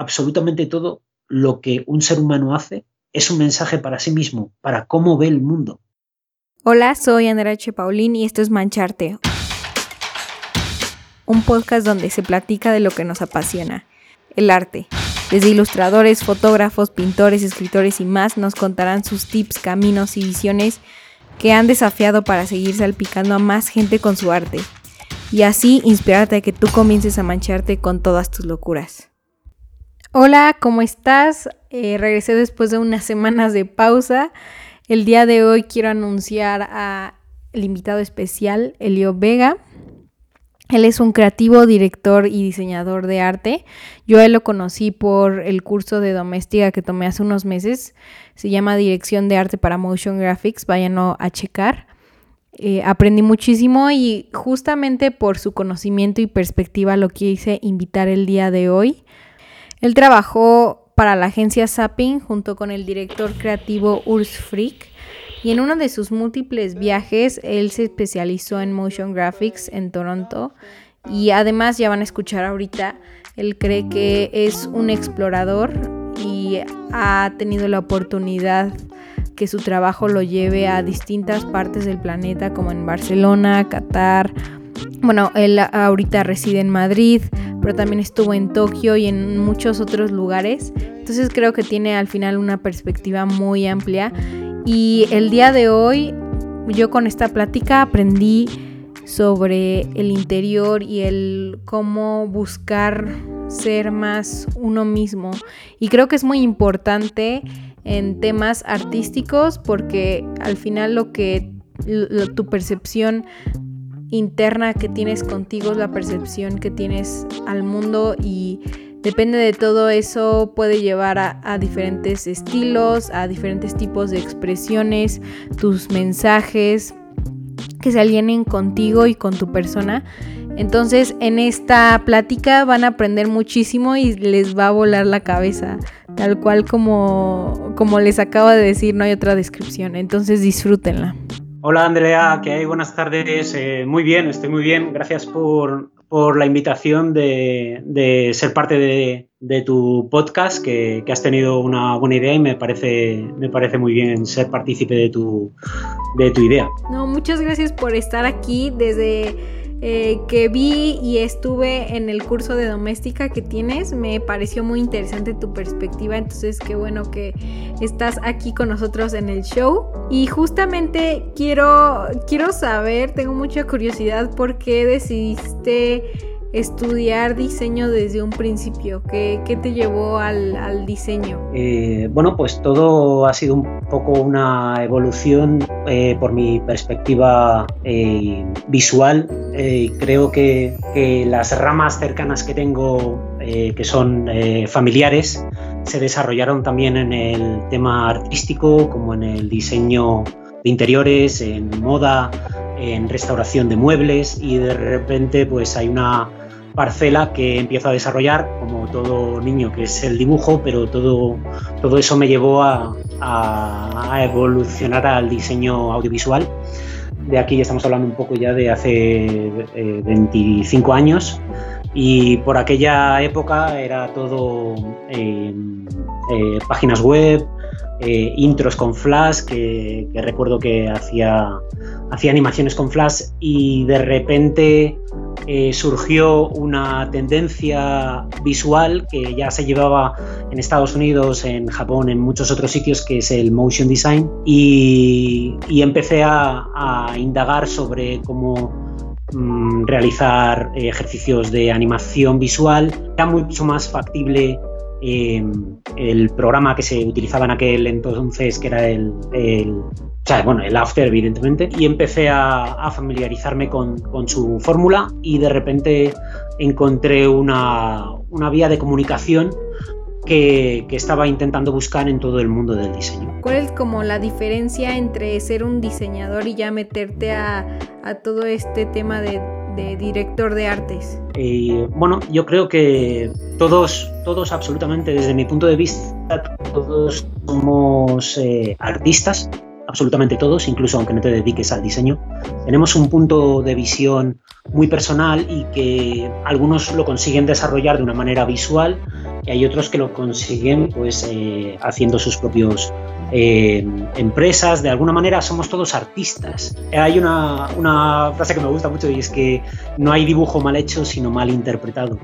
absolutamente todo lo que un ser humano hace es un mensaje para sí mismo, para cómo ve el mundo. Hola, soy Andrea. Paulín y esto es Mancharte, un podcast donde se platica de lo que nos apasiona, el arte. Desde ilustradores, fotógrafos, pintores, escritores y más nos contarán sus tips, caminos y visiones que han desafiado para seguir salpicando a más gente con su arte y así inspirarte a que tú comiences a mancharte con todas tus locuras. Hola, ¿cómo estás? Eh, regresé después de unas semanas de pausa. El día de hoy quiero anunciar a el invitado especial, Elio Vega. Él es un creativo, director y diseñador de arte. Yo a él lo conocí por el curso de doméstica que tomé hace unos meses. Se llama Dirección de Arte para Motion Graphics. Váyanlo a checar. Eh, aprendí muchísimo y justamente por su conocimiento y perspectiva lo quise invitar el día de hoy. Él trabajó para la agencia Zapping junto con el director creativo Urs Frick y en uno de sus múltiples viajes él se especializó en motion graphics en Toronto y además ya van a escuchar ahorita, él cree que es un explorador y ha tenido la oportunidad que su trabajo lo lleve a distintas partes del planeta como en Barcelona, Qatar, bueno, él ahorita reside en Madrid, pero también estuvo en Tokio y en muchos otros lugares. Entonces creo que tiene al final una perspectiva muy amplia. Y el día de hoy yo con esta plática aprendí sobre el interior y el cómo buscar ser más uno mismo. Y creo que es muy importante en temas artísticos porque al final lo que tu percepción interna que tienes contigo, la percepción que tienes al mundo y depende de todo eso puede llevar a, diferentes estilos, a diferentes tipos de expresiones, tus mensajes que se alienen contigo y con tu persona. Entonces en esta plática van a aprender muchísimo y les va a volar la cabeza, tal cual como, como les acabo de decir, no hay otra descripción. Entonces disfrútenla. Hola Andrea, ¿qué hay? Buenas tardes. Eh, muy bien, estoy muy bien. Gracias por, la invitación de, ser parte de, tu podcast, que, has tenido una buena idea y me parece, me parece muy bien ser partícipe de tu, de tu idea. No, muchas gracias por estar aquí desde eh, que vi y estuve en el curso de doméstica que tienes. Me pareció muy interesante tu perspectiva, entonces qué bueno que estás aquí con nosotros en el show. Y justamente quiero, quiero saber, tengo mucha curiosidad por qué decidiste estudiar diseño desde un principio? ¿Qué, te llevó al, diseño? Eh, bueno, pues todo ha sido un poco una evolución eh, por mi perspectiva eh, visual. creo que, que, las ramas cercanas que tengo, que son familiares, se desarrollaron también en el tema artístico, como en el diseño de interiores, en moda, en restauración de muebles y de repente pues hay una parcela que empiezo a desarrollar, como todo niño, que es el dibujo, pero todo, todo eso me llevó a, evolucionar al diseño audiovisual. De aquí ya estamos hablando un poco ya de hace 25 eh, años y por aquella época era todo eh, eh, páginas web, intros con flash, que, que, recuerdo que hacía, hacía animaciones con flash y de repente eh, surgió una tendencia visual que ya se llevaba en Estados Unidos, en Japón, en muchos otros sitios, que es el motion design, y, empecé a, indagar sobre cómo mm, realizar ejercicios de animación visual. Era mucho más factible em, el programa que se utilizaba en aquel entonces, que era el o sea, bueno, el After, evidentemente, y empecé a, familiarizarme con, su fórmula y de repente encontré una, vía de comunicación que, estaba intentando buscar en todo el mundo del diseño. ¿Cuál es como la diferencia entre ser un diseñador y ya meterte a, todo este tema de, director de artes? Eh, bueno, yo creo que todos, todos absolutamente, desde mi punto de vista, todos somos eh, artistas absolutamente todos, incluso aunque no te dediques al diseño, tenemos un punto de visión muy personal y que algunos lo consiguen desarrollar de una manera visual y hay otros que lo consiguen pues eh, haciendo sus propios eh, empresas. De alguna manera somos todos artistas. Hay una, una, frase que me gusta mucho y es que no hay dibujo mal hecho sino mal interpretado.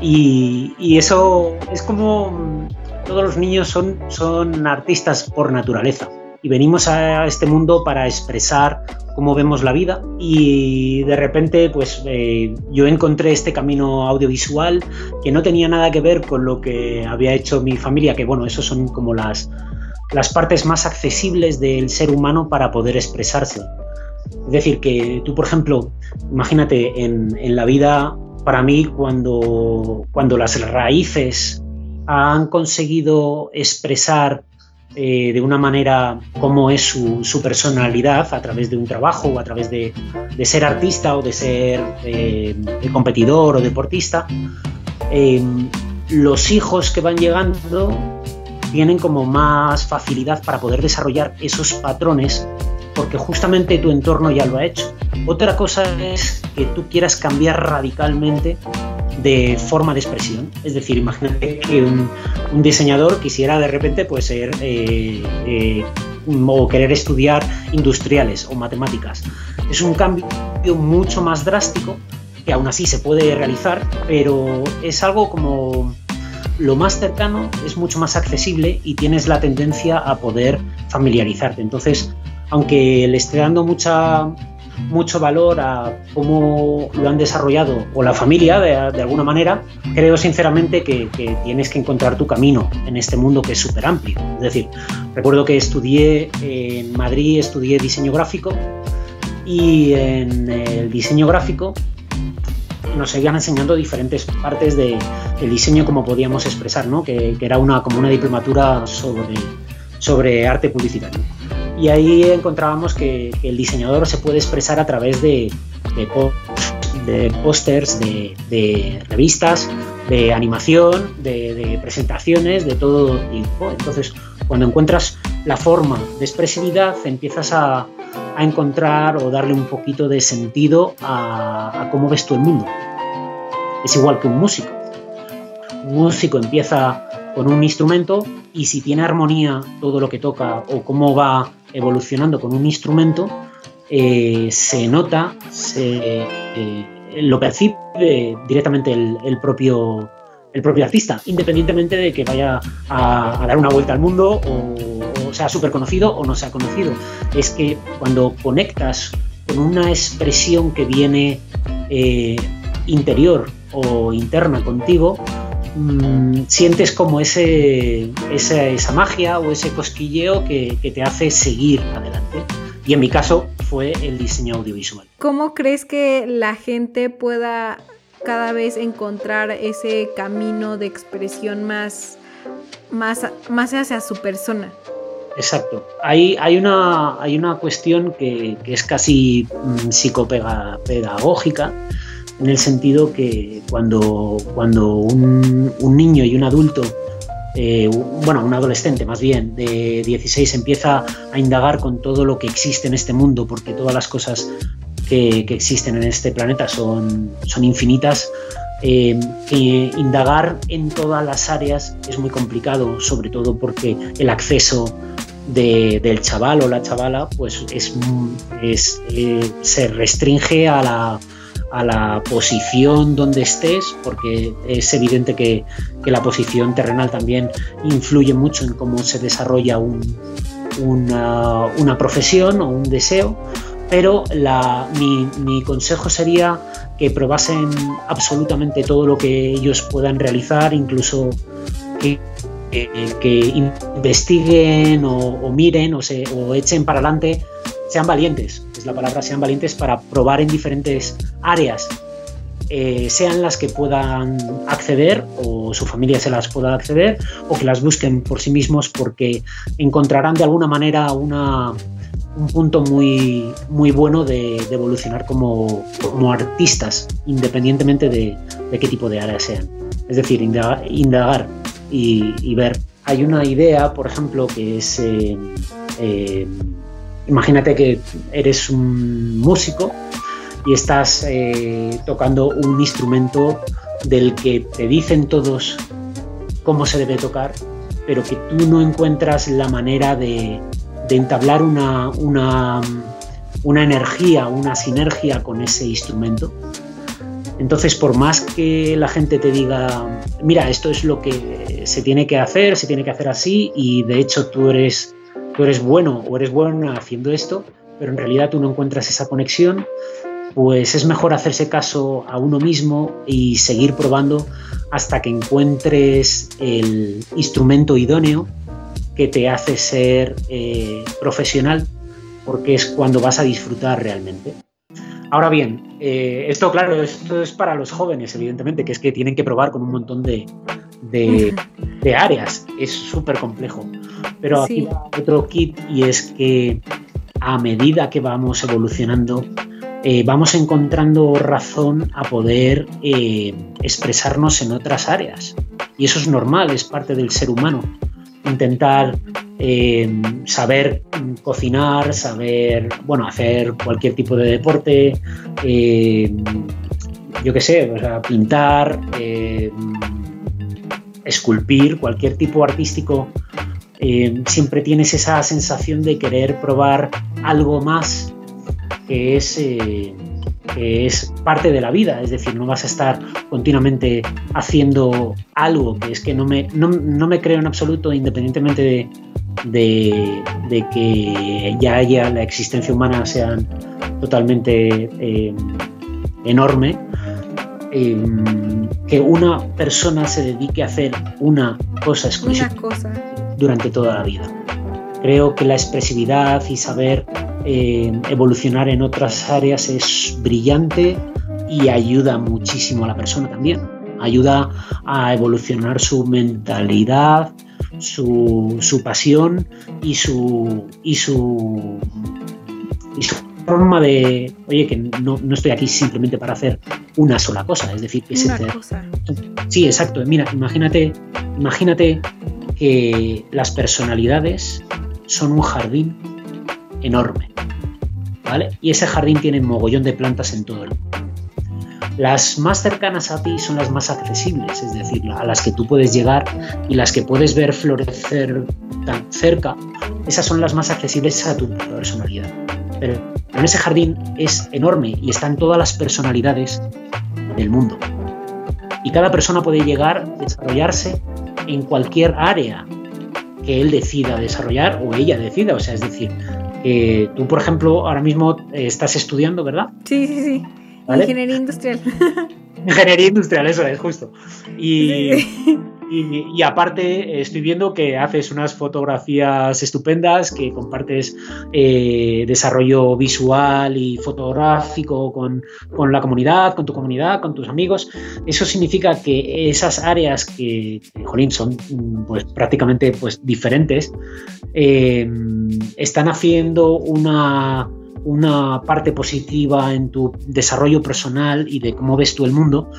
Y, y eso es como todos los niños son, son artistas por naturaleza y venimos a este mundo para expresar cómo vemos la vida y de repente pues eh, yo encontré este camino audiovisual que no tenía nada que ver con lo que había hecho mi familia, que bueno, eso son como las, las partes más accesibles del ser humano para poder expresarse. Es decir, que tú, por ejemplo, imagínate en, la vida, para mí, cuando, cuando las raíces han conseguido expresar eh, de una manera cómo es su, personalidad a través de un trabajo o a través de, ser artista o de ser eh, competidor o deportista. Em, los hijos que van llegando tienen como más facilidad para poder desarrollar esos patrones porque justamente tu entorno ya lo ha hecho. Otra cosa es que tú quieras cambiar radicalmente de forma de expresión. Es decir, imagínate que un, diseñador quisiera de repente pues, ser eh, eh, o querer estudiar industriales o matemáticas. Es un cambio mucho más drástico que aún así se puede realizar, pero es algo como lo más cercano, es mucho más accesible y tienes la tendencia a poder familiarizarte. Entonces, aunque le esté dando mucha mucho valor a cómo lo han desarrollado o la familia de, alguna manera, creo sinceramente que, tienes que encontrar tu camino en este mundo que es súper amplio. Es decir, recuerdo que estudié en Madrid, estudié diseño gráfico y en el diseño gráfico nos seguían enseñando diferentes partes de, del diseño como podíamos expresar, ¿no? que, era una, como una diplomatura sobre, sobre arte publicitario y ahí encontrábamos que, el diseñador se puede expresar a través de, de, pósters, de, revistas, de animación, de, presentaciones, de todo tipo. Entonces, cuando encuentras la forma de expresividad, empiezas a, encontrar o darle un poquito de sentido a, a cómo ves tú el mundo. Es igual que un músico. Un músico empieza con un instrumento y si tiene armonía todo lo que toca o cómo va evolucionando con un instrumento, eh, se nota, se, eh, lo percibe directamente el, propio, el propio artista, independientemente de que vaya a, dar una vuelta al mundo o, sea súper conocido o no sea conocido. Es que cuando conectas con una expresión que viene eh, interior o interna contigo, Mm, sientes como ese, esa, magia o ese cosquilleo que, te hace seguir adelante. Y en mi caso fue el diseño audiovisual. ¿Cómo crees que la gente pueda cada vez encontrar ese camino de expresión más, más, más hacia su persona? Exacto. Hay, una, hay una cuestión que, es casi mm, psicopedagógica en el sentido que cuando, cuando un, niño y un adulto, eh, bueno, un adolescente más bien, de 16 empieza a indagar con todo lo que existe en este mundo, porque todas las cosas que, existen en este planeta son, son infinitas, eh, indagar en todas las áreas es muy complicado, sobre todo porque el acceso del chaval o la chavala pues es, eh, se restringe a la, a la posición donde estés, porque es evidente que, la posición terrenal también influye mucho en cómo se desarrolla una, profesión o un deseo, pero mi, consejo sería que probasen absolutamente todo lo que ellos puedan realizar, incluso que, investiguen o, miren o, echen para adelante sean valientes, es la palabra, sean valientes para probar en diferentes áreas, eh, sean las que puedan acceder o su familia se las pueda acceder o que las busquen por sí mismos porque encontrarán de alguna manera una, un punto muy, muy bueno de, evolucionar como, artistas, independientemente de, qué tipo de área sean. Es decir, indagar, y, ver. Hay una idea, por ejemplo, que es... Eh, eh, imagínate que eres un músico y estás eh, tocando un instrumento del que te dicen todos cómo se debe tocar, pero que tú no encuentras la manera de, entablar una, una, una energía, una sinergia con ese instrumento. Entonces, por más que la gente te diga, mira, esto es lo que se tiene que hacer, se tiene que hacer así, y de hecho tú eres, tú eres bueno o eres buena haciendo esto, pero en realidad tú no encuentras esa conexión, pues es mejor hacerse caso a uno mismo y seguir probando hasta que encuentres el instrumento idóneo que te hace ser eh, profesional, porque es cuando vas a disfrutar realmente. Ahora bien, eh, esto claro, esto es para los jóvenes, evidentemente, que es que tienen que probar con un montón de, áreas. Es súper complejo. Pero aquí hay otro kit y es que a medida que vamos evolucionando, eh, vamos encontrando razón a poder eh, expresarnos en otras áreas. Y eso es normal, es parte del ser humano intentar eh, saber cocinar, saber, bueno, hacer cualquier tipo de deporte, eh, yo qué sé, pintar, eh, esculpir, cualquier tipo artístico, siempre tienes esa sensación de querer probar algo más que es que es parte de la vida, es decir, no vas a estar continuamente haciendo algo que es que no me, no, me creo en absoluto, independientemente de, que ya haya la existencia humana sea totalmente eh, enorme, eh, que una persona se dedique a hacer una cosa exclusiva durante toda la vida. Creo que la expresividad y saber eh, evolucionar en otras áreas es brillante y ayuda muchísimo a la persona también. Ayuda a evolucionar su mentalidad, su, pasión y su, y su, y su forma de, oye, que no, estoy aquí simplemente para hacer una sola cosa, es decir, que una cosa. Sí, exacto. Mira, imagínate, imagínate que las personalidades son un jardín enorme. ¿vale? Y ese jardín tiene mogollón de plantas en todo el mundo. Las más cercanas a ti son las más accesibles, es decir, a las que tú puedes llegar y las que puedes ver florecer tan cerca, esas son las más accesibles a tu personalidad. Pero en ese jardín es enorme y están todas las personalidades del mundo. Y cada persona puede llegar desarrollarse en cualquier área que él decida desarrollar o ella decida. O sea, es decir, eh, tú, por ejemplo, ahora mismo eh, estás estudiando, ¿verdad? Sí, sí, sí. Ingeniería industrial. Ingeniería industrial, eso es, justo. Y, y, aparte, estoy viendo que haces unas fotografías estupendas, que compartes eh, desarrollo visual y fotográfico con, la comunidad, con tu comunidad, con tus amigos. Eso significa que esas áreas que, jolín, son pues, prácticamente pues, diferentes, eh, están haciendo una una parte positiva en tu desarrollo personal y de cómo ves tú el mundo,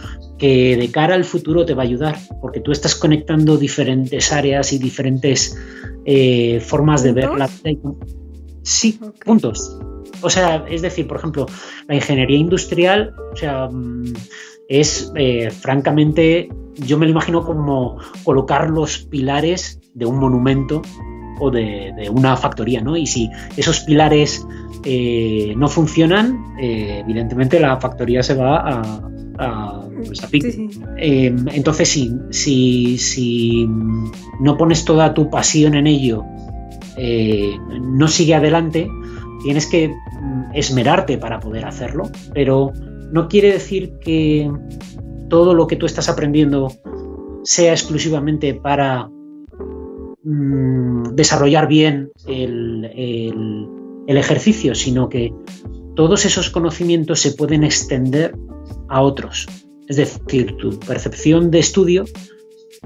que de cara al futuro te va a ayudar, porque tú estás conectando diferentes áreas y diferentes eh, formas de ver la. Sí, puntos. O sea, es decir, por ejemplo, la ingeniería industrial, o sea, mm, es eh, francamente, yo me lo imagino como colocar los pilares de un monumento o de, de una factoría, ¿no? Y si esos pilares eh, no funcionan, eh, evidentemente la factoría se va a, a, pues em, entonces, si, si, no pones toda tu pasión en ello, eh, no sigue adelante, tienes que mm, esmerarte para poder hacerlo, pero no quiere decir que todo lo que tú estás aprendiendo sea exclusivamente para mm, desarrollar bien el el ejercicio, sino que todos esos conocimientos se pueden extender a otros. Es decir, tu percepción de estudio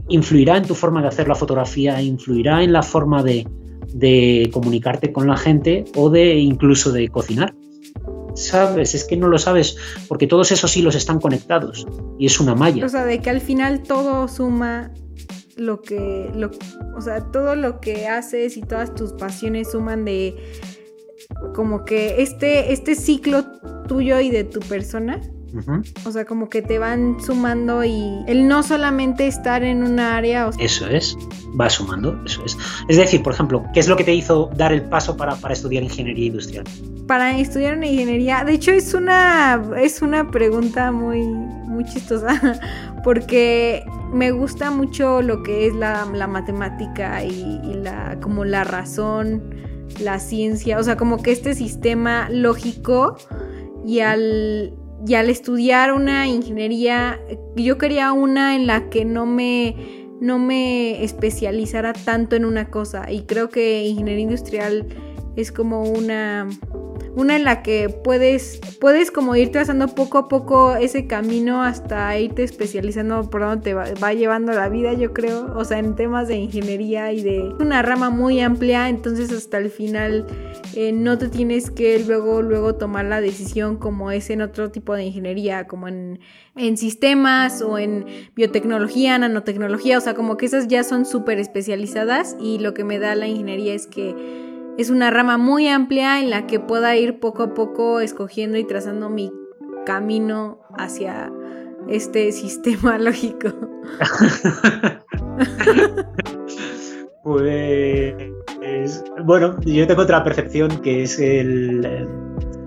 influirá en tu forma de hacer la fotografía, influirá en la forma de, comunicarte con la gente o de incluso de cocinar. ¿Sabes? Es que no lo sabes porque todos esos hilos están conectados y es una malla. O sea, de que al final todo suma lo que, lo, o sea, todo lo que haces y todas tus pasiones suman de como que este, este ciclo tuyo y de tu persona o sea, como que te van sumando y el no solamente estar en una área. Eso es, va sumando, eso es. Es decir, por ejemplo, ¿qué es lo que te hizo dar el paso para, estudiar ingeniería industrial? Para estudiar una ingeniería, de hecho es una, es una pregunta muy, muy chistosa, porque me gusta mucho lo que es la, matemática y, y la, como la razón, la ciencia, o sea, como que este sistema lógico y al y al estudiar una ingeniería, yo quería una en la que no me, no me especializara tanto en una cosa. Y creo que ingeniería industrial es como una una en la que puedes, puedes como ir trazando poco a poco ese camino hasta irte especializando por donde te va, llevando la vida, yo creo, o sea, en temas de ingeniería y de una rama muy amplia, entonces hasta el final eh, no te tienes que luego, luego tomar la decisión como es en otro tipo de ingeniería, como en, en sistemas o en biotecnología, nanotecnología, o sea, como que esas ya son súper especializadas y lo que me da la ingeniería es que es una rama muy amplia en la que pueda ir poco a poco escogiendo y trazando mi camino hacia este sistema lógico. pues bueno, yo tengo otra percepción que es el,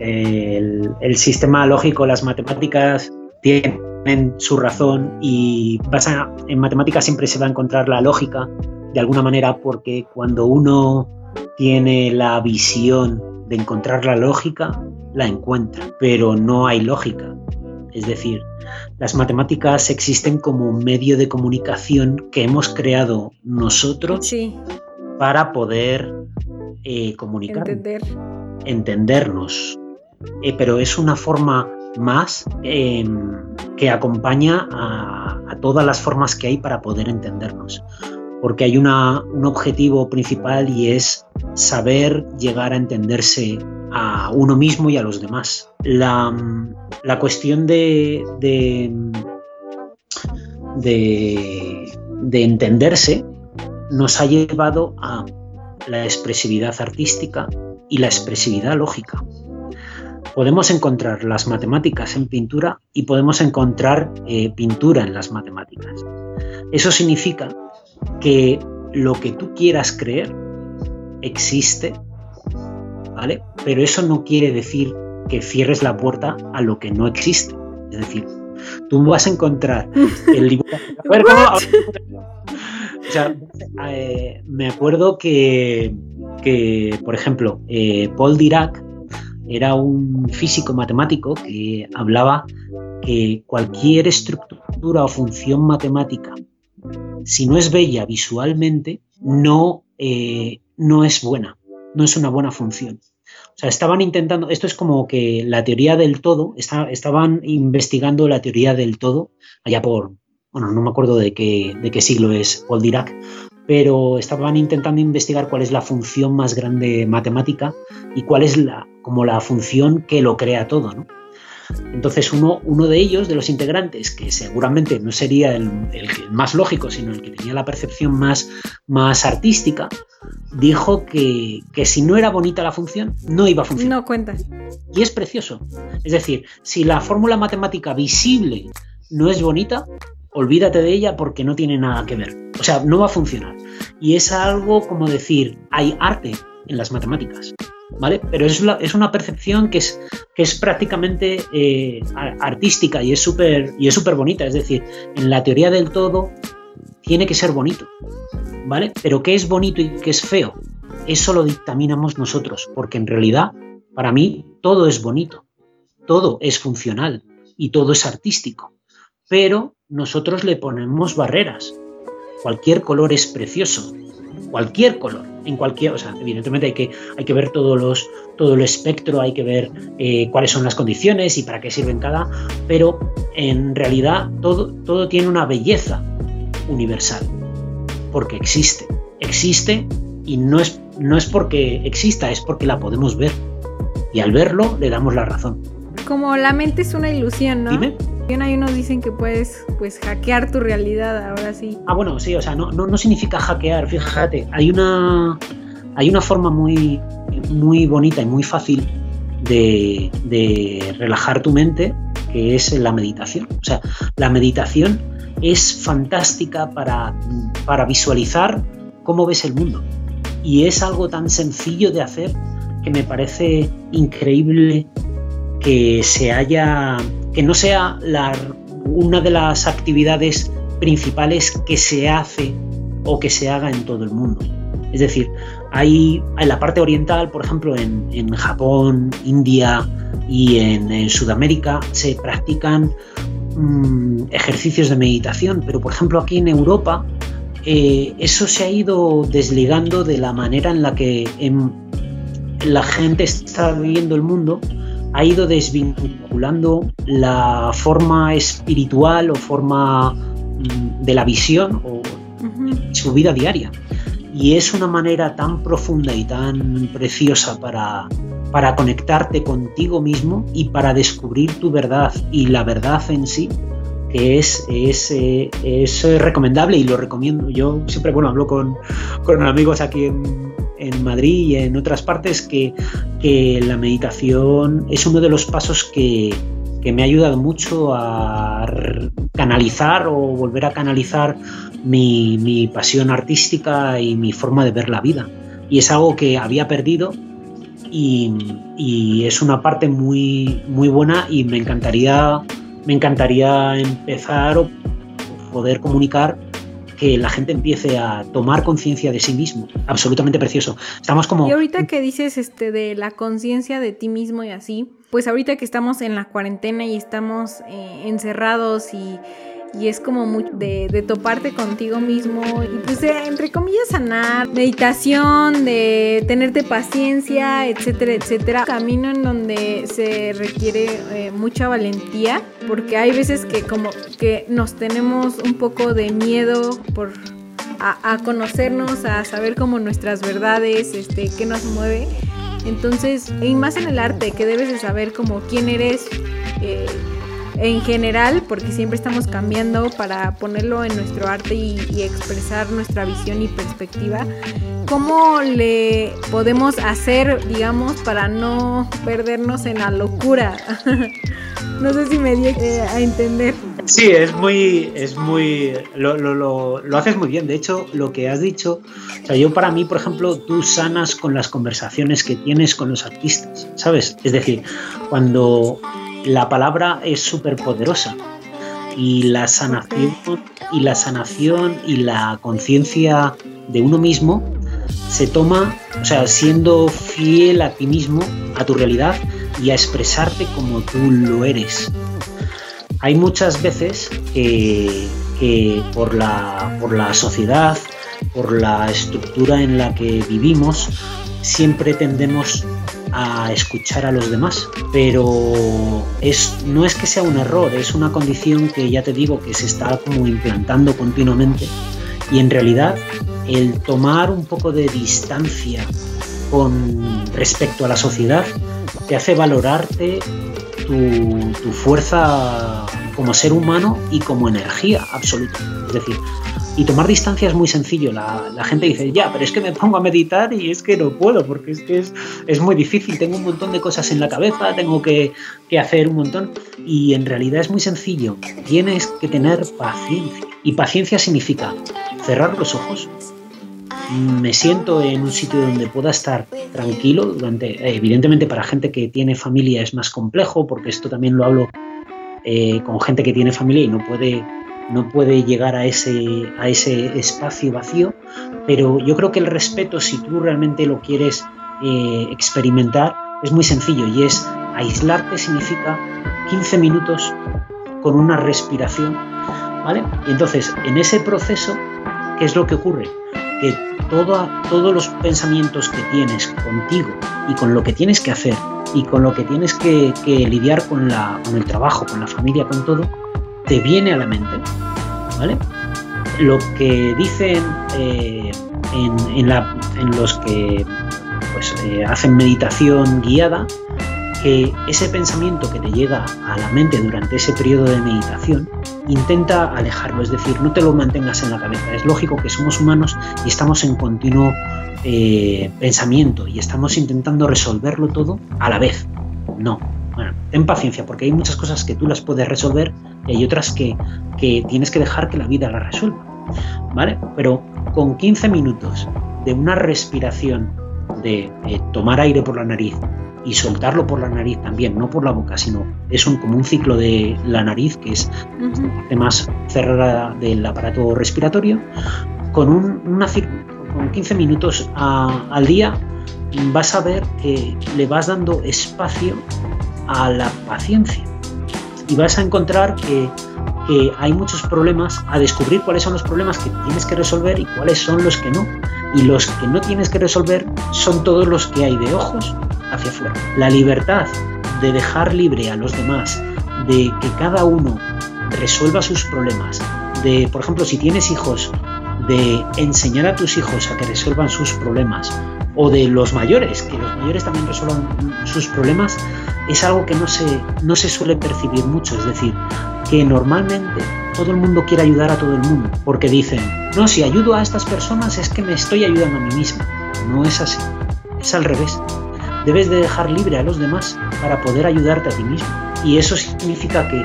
el, sistema lógico, las matemáticas tienen su razón y en matemáticas siempre se va a encontrar la lógica de alguna manera porque cuando uno tiene la visión de encontrar la lógica, la encuentra, pero no hay lógica. Es decir, las matemáticas existen como un medio de comunicación que hemos creado nosotros para poder eh, comunicar, entendernos. Eh, pero es una forma más em, que acompaña a, a todas las formas que hay para poder entendernos porque hay un objetivo principal y es saber llegar a entenderse a uno mismo y a los demás. La, cuestión de, de, de, entenderse nos ha llevado a la expresividad artística y la expresividad lógica. Podemos encontrar las matemáticas en pintura y podemos encontrar eh, pintura en las matemáticas. Eso significa que lo que tú quieras creer existe, ¿vale? Pero eso no quiere decir que cierres la puerta a lo que no existe. Es decir, tú vas a encontrar el libro. o sea, eh, me acuerdo que, que por ejemplo, eh, Paul Dirac era un físico matemático que hablaba que cualquier estructura o función matemática si no es bella visualmente, no, eh, no es buena, no es una buena función. O sea, estaban intentando, esto es como que la teoría del todo, estaban investigando la teoría del todo, allá por, bueno, no me acuerdo de qué, de qué siglo es Paul Dirac, pero estaban intentando investigar cuál es la función más grande matemática y cuál es la, como la función que lo crea todo, ¿no? Entonces uno, uno de ellos, de los integrantes, que seguramente no sería el, más lógico, sino el que tenía la percepción más, más artística, dijo que, si no era bonita la función, no iba a funcionar. No cuenta. Y es precioso. Es decir, si la fórmula matemática visible no es bonita, olvídate de ella porque no tiene nada que ver. O sea, no va a funcionar. Y es algo como decir, hay arte en las matemáticas. ¿Vale? Pero es, una percepción que es, prácticamente eh, artística y es súper y es súper bonita. Es decir, en la teoría del todo tiene que ser bonito, ¿vale? Pero qué es bonito y qué es feo, eso lo dictaminamos nosotros, porque en realidad, para mí, todo es bonito, todo es funcional y todo es artístico. Pero nosotros le ponemos barreras. Cualquier color es precioso, cualquier color, en cualquier, o sea, evidentemente hay que, hay que ver todos los, todo el espectro, hay que ver eh, cuáles son las condiciones y para qué sirven cada, pero en realidad todo, todo tiene una belleza universal, porque existe, existe y no es, no es porque exista, es porque la podemos ver. Y al verlo le damos la razón. Como la mente es una ilusión, ¿no? Dime. Hay unos dicen que puedes pues hackear tu realidad, ahora sí. Ah, bueno, sí, o sea, no, no, no significa hackear, fíjate, hay una hay una forma muy, muy bonita y muy fácil de, relajar tu mente, que es la meditación. O sea, la meditación es fantástica para, para visualizar cómo ves el mundo. Y es algo tan sencillo de hacer que me parece increíble que se haya, que no sea una de las actividades principales que se hace o que se haga en todo el mundo. Es decir, hay en la parte oriental, por ejemplo, en, Japón, India y en, Sudamérica, se practican mm, ejercicios de meditación, pero por ejemplo aquí en Europa eh, eso se ha ido desligando de la manera en la que la gente está viviendo el mundo, ha ido desvinculando la forma espiritual o forma mm, de la visión o su vida diaria. Y es una manera tan profunda y tan preciosa para, para conectarte contigo mismo y para descubrir tu verdad y la verdad en sí, que es, es, eh, es recomendable y lo recomiendo. Yo siempre bueno, hablo con, con amigos aquí en, en, Madrid y en otras partes que, que la meditación es uno de los pasos que, que me ha ayudado mucho a canalizar o volver a canalizar mi, pasión artística y mi forma de ver la vida. Y es algo que había perdido y, es una parte muy, muy buena y me encantaría, me encantaría empezar o poder comunicar que la gente empiece a tomar conciencia de sí mismo. Absolutamente precioso. Estamos como... Y ahorita que dices este de la conciencia de ti mismo y así, pues ahorita que estamos en la cuarentena y estamos eh, encerrados y y es como mucho de, toparte contigo mismo y pues entre comillas sanar, meditación, de tenerte paciencia, etcétera, etcétera. Camino en donde se requiere eh, mucha valentía porque hay veces que como que nos tenemos un poco de miedo por a, conocernos, a saber como nuestras verdades, este, qué nos mueve. Entonces, y más en el arte, que debes de saber como quién eres, eh, en general, porque siempre estamos cambiando para ponerlo en nuestro arte y, expresar nuestra visión y perspectiva. ¿Cómo le podemos hacer, digamos, para no perdernos en la locura? no sé si me di a entender. Sí, es muy, es muy, lo, lo, lo, haces muy bien. De hecho, lo que has dicho, o sea, yo para mí, por ejemplo, tú sanas con las conversaciones que tienes con los artistas, ¿sabes? Es decir, cuando la palabra es súper poderosa y la sanación y la sanación y la conciencia de uno mismo se toma, o sea, siendo fiel a ti mismo, a tu realidad y a expresarte como tú lo eres. Hay muchas veces que, por, la, por la sociedad, por la estructura en la que vivimos, siempre tendemos a escuchar a los demás. Pero es, no es que sea un error, es una condición que ya te digo que se está como implantando continuamente. Y en realidad el tomar un poco de distancia con respecto a la sociedad te hace valorarte tu, tu fuerza como ser humano y como energía absoluta. Es decir, y tomar distancia es muy sencillo. La, gente dice, ya, pero es que me pongo a meditar y es que no puedo, porque es que es, muy difícil. Tengo un montón de cosas en la cabeza, tengo que, hacer un montón. Y en realidad es muy sencillo. Tienes que tener paciencia. Y paciencia significa cerrar los ojos. Me siento en un sitio donde pueda estar tranquilo durante. Evidentemente, para gente que tiene familia es más complejo, porque esto también lo hablo eh, con gente que tiene familia y no puede no puede llegar a ese, a ese espacio vacío, pero yo creo que el respeto, si tú realmente lo quieres eh, experimentar, es muy sencillo y es aislarte significa 15 minutos con una respiración, ¿vale? Y entonces, en ese proceso, ¿qué es lo que ocurre? Que todos los pensamientos que tienes contigo y con lo que tienes que hacer y con lo que tienes que, lidiar con, la, con el trabajo, con la familia, con todo, te viene a la mente, ¿vale? Lo que dicen eh, en, los que pues, eh, hacen meditación guiada, que ese pensamiento que te llega a la mente durante ese periodo de meditación intenta alejarlo, es decir, no te lo mantengas en la cabeza. Es lógico que somos humanos y estamos en continuo eh, pensamiento y estamos intentando resolverlo todo a la vez. No, bueno, ten paciencia porque hay muchas cosas que tú las puedes resolver y hay otras que, que tienes que dejar que la vida las resuelva. ¿Vale? Pero con 15 minutos de una respiración, de eh, tomar aire por la nariz y soltarlo por la nariz también, no por la boca, sino es un, como un ciclo de la nariz que es uh más cerrada del aparato respiratorio, con, un, una, con 15 minutos al día vas a ver que le vas dando espacio a la paciencia y vas a encontrar que que hay muchos problemas, a descubrir cuáles son los problemas que tienes que resolver y cuáles son los que no. Y los que no tienes que resolver son todos los que hay de ojos hacia afuera. La libertad de dejar libre a los demás, de que cada uno resuelva sus problemas, de, por ejemplo, si tienes hijos, de enseñar a tus hijos a que resuelvan sus problemas, o de los mayores, que los mayores también resuelvan sus problemas, es algo que no se, no se suele percibir mucho. Es decir, que normalmente todo el mundo quiere ayudar a todo el mundo, porque dicen, no, si ayudo a estas personas es que me estoy ayudando a mí mismo. No es así, es al revés. Debes de dejar libre a los demás para poder ayudarte a ti mismo. Y eso significa que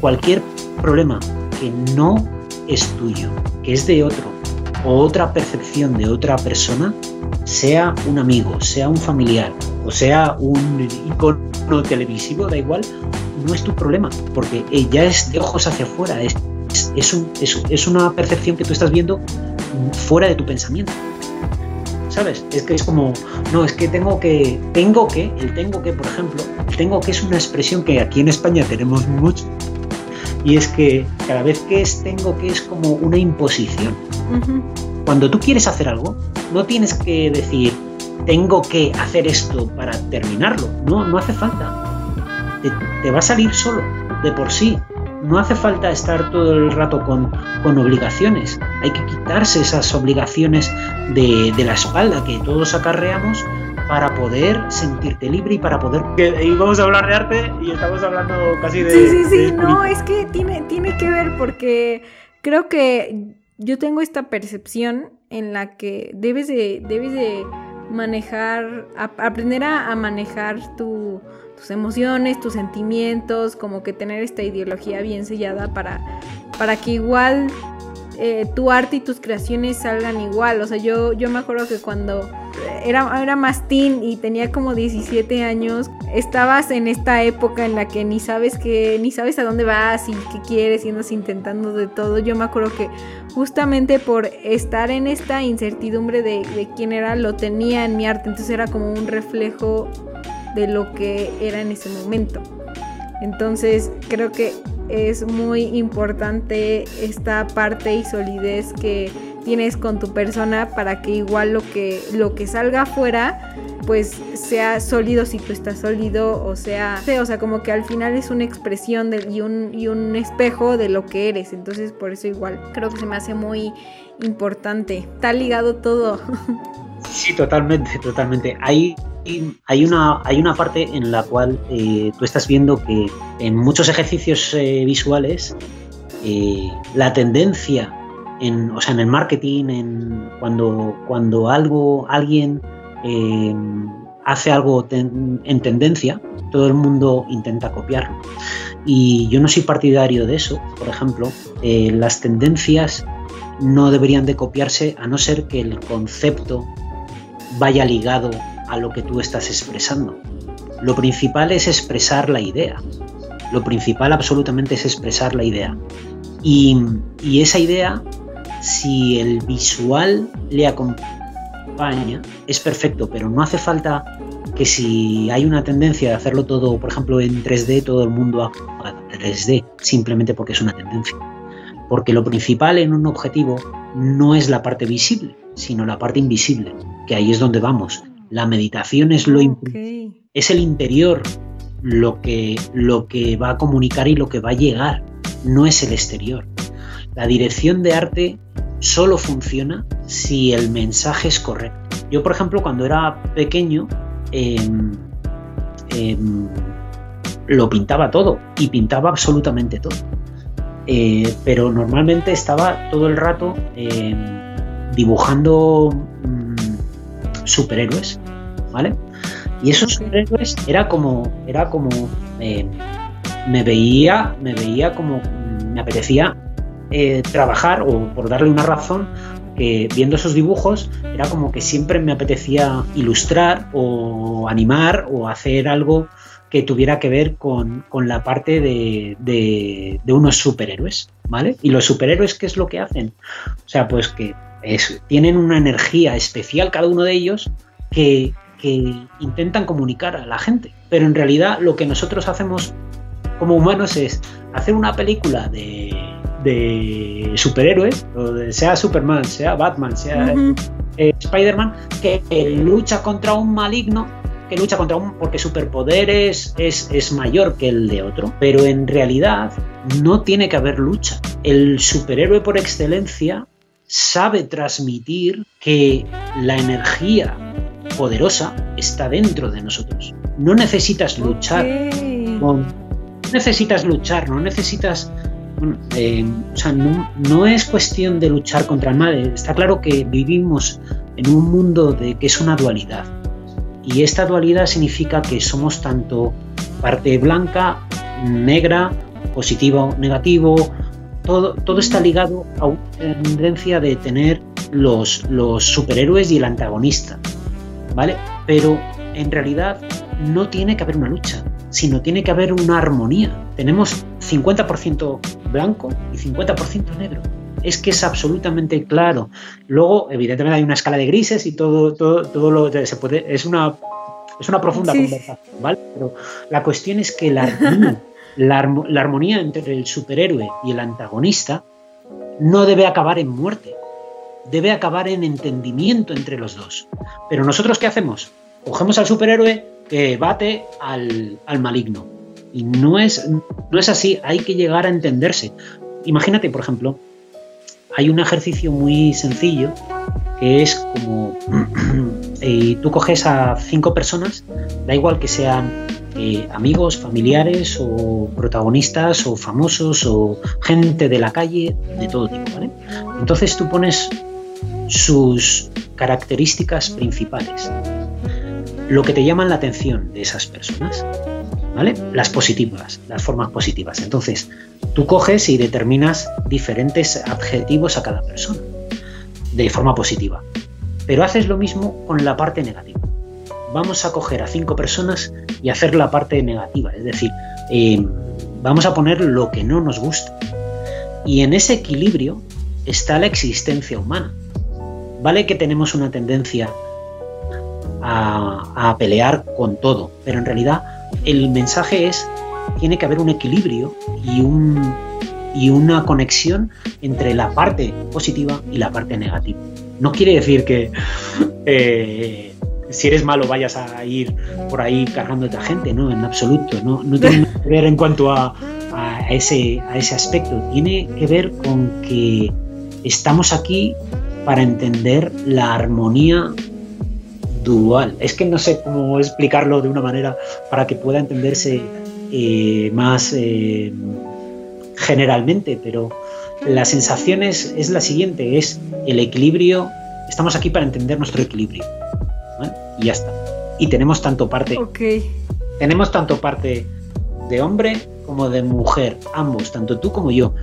cualquier problema que no es tuyo, que es de otro, o otra percepción de otra persona, sea un amigo, sea un familiar o sea un icono televisivo, da igual, no es tu problema, porque ya es de ojos hacia afuera, es, es, un, es, una percepción que tú estás viendo fuera de tu pensamiento. ¿Sabes? Es que es como, no, es que tengo que, tengo que, el tengo que, por ejemplo, el tengo que es una expresión que aquí en España tenemos mucho, y es que cada vez que es tengo que es como una imposición. Cuando tú quieres hacer algo, no tienes que decir tengo que hacer esto para terminarlo. No, no hace falta. Te, va a salir solo, de por sí. No hace falta estar todo el rato con, con obligaciones. Hay que quitarse esas obligaciones de, de la espalda que todos acarreamos para poder sentirte libre y para poder... Y vamos a hablar de arte y estamos hablando casi de... Sí, sí, sí, no, es que tiene, tiene que ver porque creo que yo tengo esta percepción en la que debes de, debes de manejar, aprender a, manejar tus emociones, tus sentimientos, como que tener esta ideología bien sellada para, para que igual eh, tu arte y tus creaciones salgan igual. O sea, yo, yo me acuerdo que cuando era, era más y tenía como 17 años, estabas en esta época en la que ni sabes que, ni sabes a dónde vas y qué quieres y andas intentando de todo. Yo me acuerdo que justamente por estar en esta incertidumbre de, de quién era, lo tenía en mi arte. Entonces era como un reflejo de lo que era en ese momento. Entonces creo que es muy importante esta parte y solidez que tienes con tu persona para que igual lo que, lo que salga afuera pues sea sólido si tú estás sólido o sea, o sea como que al final es una expresión de, y, un, y un espejo de lo que eres. Entonces por eso igual creo que se me hace muy importante. Está ligado todo. Sí totalmente totalmente. Ahí hay una, hay una parte en la cual eh, tú estás viendo que en muchos ejercicios eh, visuales eh, la tendencia en, o sea, en el marketing, en cuando, cuando algo, alguien hace algo en tendencia, todo el mundo intenta copiarlo. Y yo no soy partidario de eso. Por ejemplo, las tendencias no deberían de copiarse a no ser que el concepto vaya ligado a lo que tú estás expresando. Lo principal es expresar la idea. Lo principal absolutamente es expresar la idea. Y, esa idea, si el visual le acompaña, es perfecto, pero no hace falta que si hay una tendencia de hacerlo todo, por ejemplo, en 3D, todo el mundo haga 3D, simplemente porque es una tendencia. Porque lo principal en un objetivo no es la parte visible, sino la parte invisible, que ahí es donde vamos. La meditación es lo es el interior lo que, lo que va a comunicar y lo que va a llegar, no es el exterior. La dirección de arte solo funciona si el mensaje es correcto. Yo, por ejemplo, cuando era pequeño, em, em, lo pintaba todo y pintaba absolutamente todo. eh, pero normalmente estaba todo el rato eh, dibujando superhéroes, ¿vale? Y esos superhéroes era como, era como, eh, me veía, me veía como, me apetecía trabajar o por darle una razón que viendo esos dibujos era como que siempre me apetecía ilustrar o animar o hacer algo que tuviera que ver con, la parte de, unos superhéroes, ¿vale? Y los superhéroes, ¿qué es lo que hacen? O sea, pues que tienen una energía especial cada uno de ellos que, intentan comunicar a la gente. Pero en realidad lo que nosotros hacemos como humanos es hacer una película de, superhéroes, sea Superman, sea Batman, sea eh, Spider-Man, que lucha contra un maligno lucha contra un porque superpoder es, es, mayor que el de otro, pero en realidad no tiene que haber lucha. El superhéroe por excelencia sabe transmitir que la energía poderosa está dentro de nosotros. No necesitas luchar. no necesitas luchar, no necesitas eh, o sea, no, no, es cuestión de luchar contra el mal. Está claro que vivimos en un mundo de que es una dualidad. Y esta dualidad significa que somos tanto parte blanca, negra, positivo, negativo, todo, todo está ligado a una tendencia de tener los, los superhéroes y el antagonista, ¿vale? Pero en realidad no tiene que haber una lucha, sino tiene que haber una armonía. Tenemos 50% blanco y 50% negro es que es absolutamente claro. Luego, evidentemente, hay una escala de grises y todo, todo, todo lo se puede. Es una, es una profunda conversación, ¿vale? Pero la cuestión es que la armonía, la, armonía entre el superhéroe y el antagonista no debe acabar en muerte, debe acabar en entendimiento entre los dos. Pero nosotros, ¿qué hacemos? Cogemos al superhéroe que bate al, al maligno. Y no es, no es así, hay que llegar a entenderse. Imagínate, por ejemplo, hay un ejercicio muy sencillo que es como eh, tú coges a cinco personas, da igual que sean eh, amigos, familiares o protagonistas o famosos o gente de la calle, de todo tipo, ¿vale? Entonces tú pones sus características principales, lo que te llaman la atención de esas personas, ¿vale? Las positivas, las formas positivas. Entonces, Tú coges y determinas diferentes adjetivos a cada persona de forma positiva. Pero haces lo mismo con la parte negativa. Vamos a coger a cinco personas y hacer la parte negativa, es decir, eh, vamos a poner lo que no nos gusta. Y en ese equilibrio está la existencia humana. Vale que tenemos una tendencia a, pelear con todo, pero en realidad el mensaje es tiene que haber un equilibrio y, un, y una conexión entre la parte positiva y la parte negativa. No quiere decir que eh, si eres malo vayas a ir por ahí cargando a gente, no, en absoluto. No, no tiene que ver en cuanto a, ese, a ese aspecto. Tiene que ver con que estamos aquí para entender la armonía dual. Es que no sé cómo explicarlo de una manera para que pueda entenderse eh, más eh, generalmente, pero la sensación es, la siguiente, es el equilibrio, estamos aquí para entender nuestro equilibrio. Y ya está. Y tenemos tanto parte. Tenemos tanto parte de hombre como de mujer, ambos, tanto tú como yo.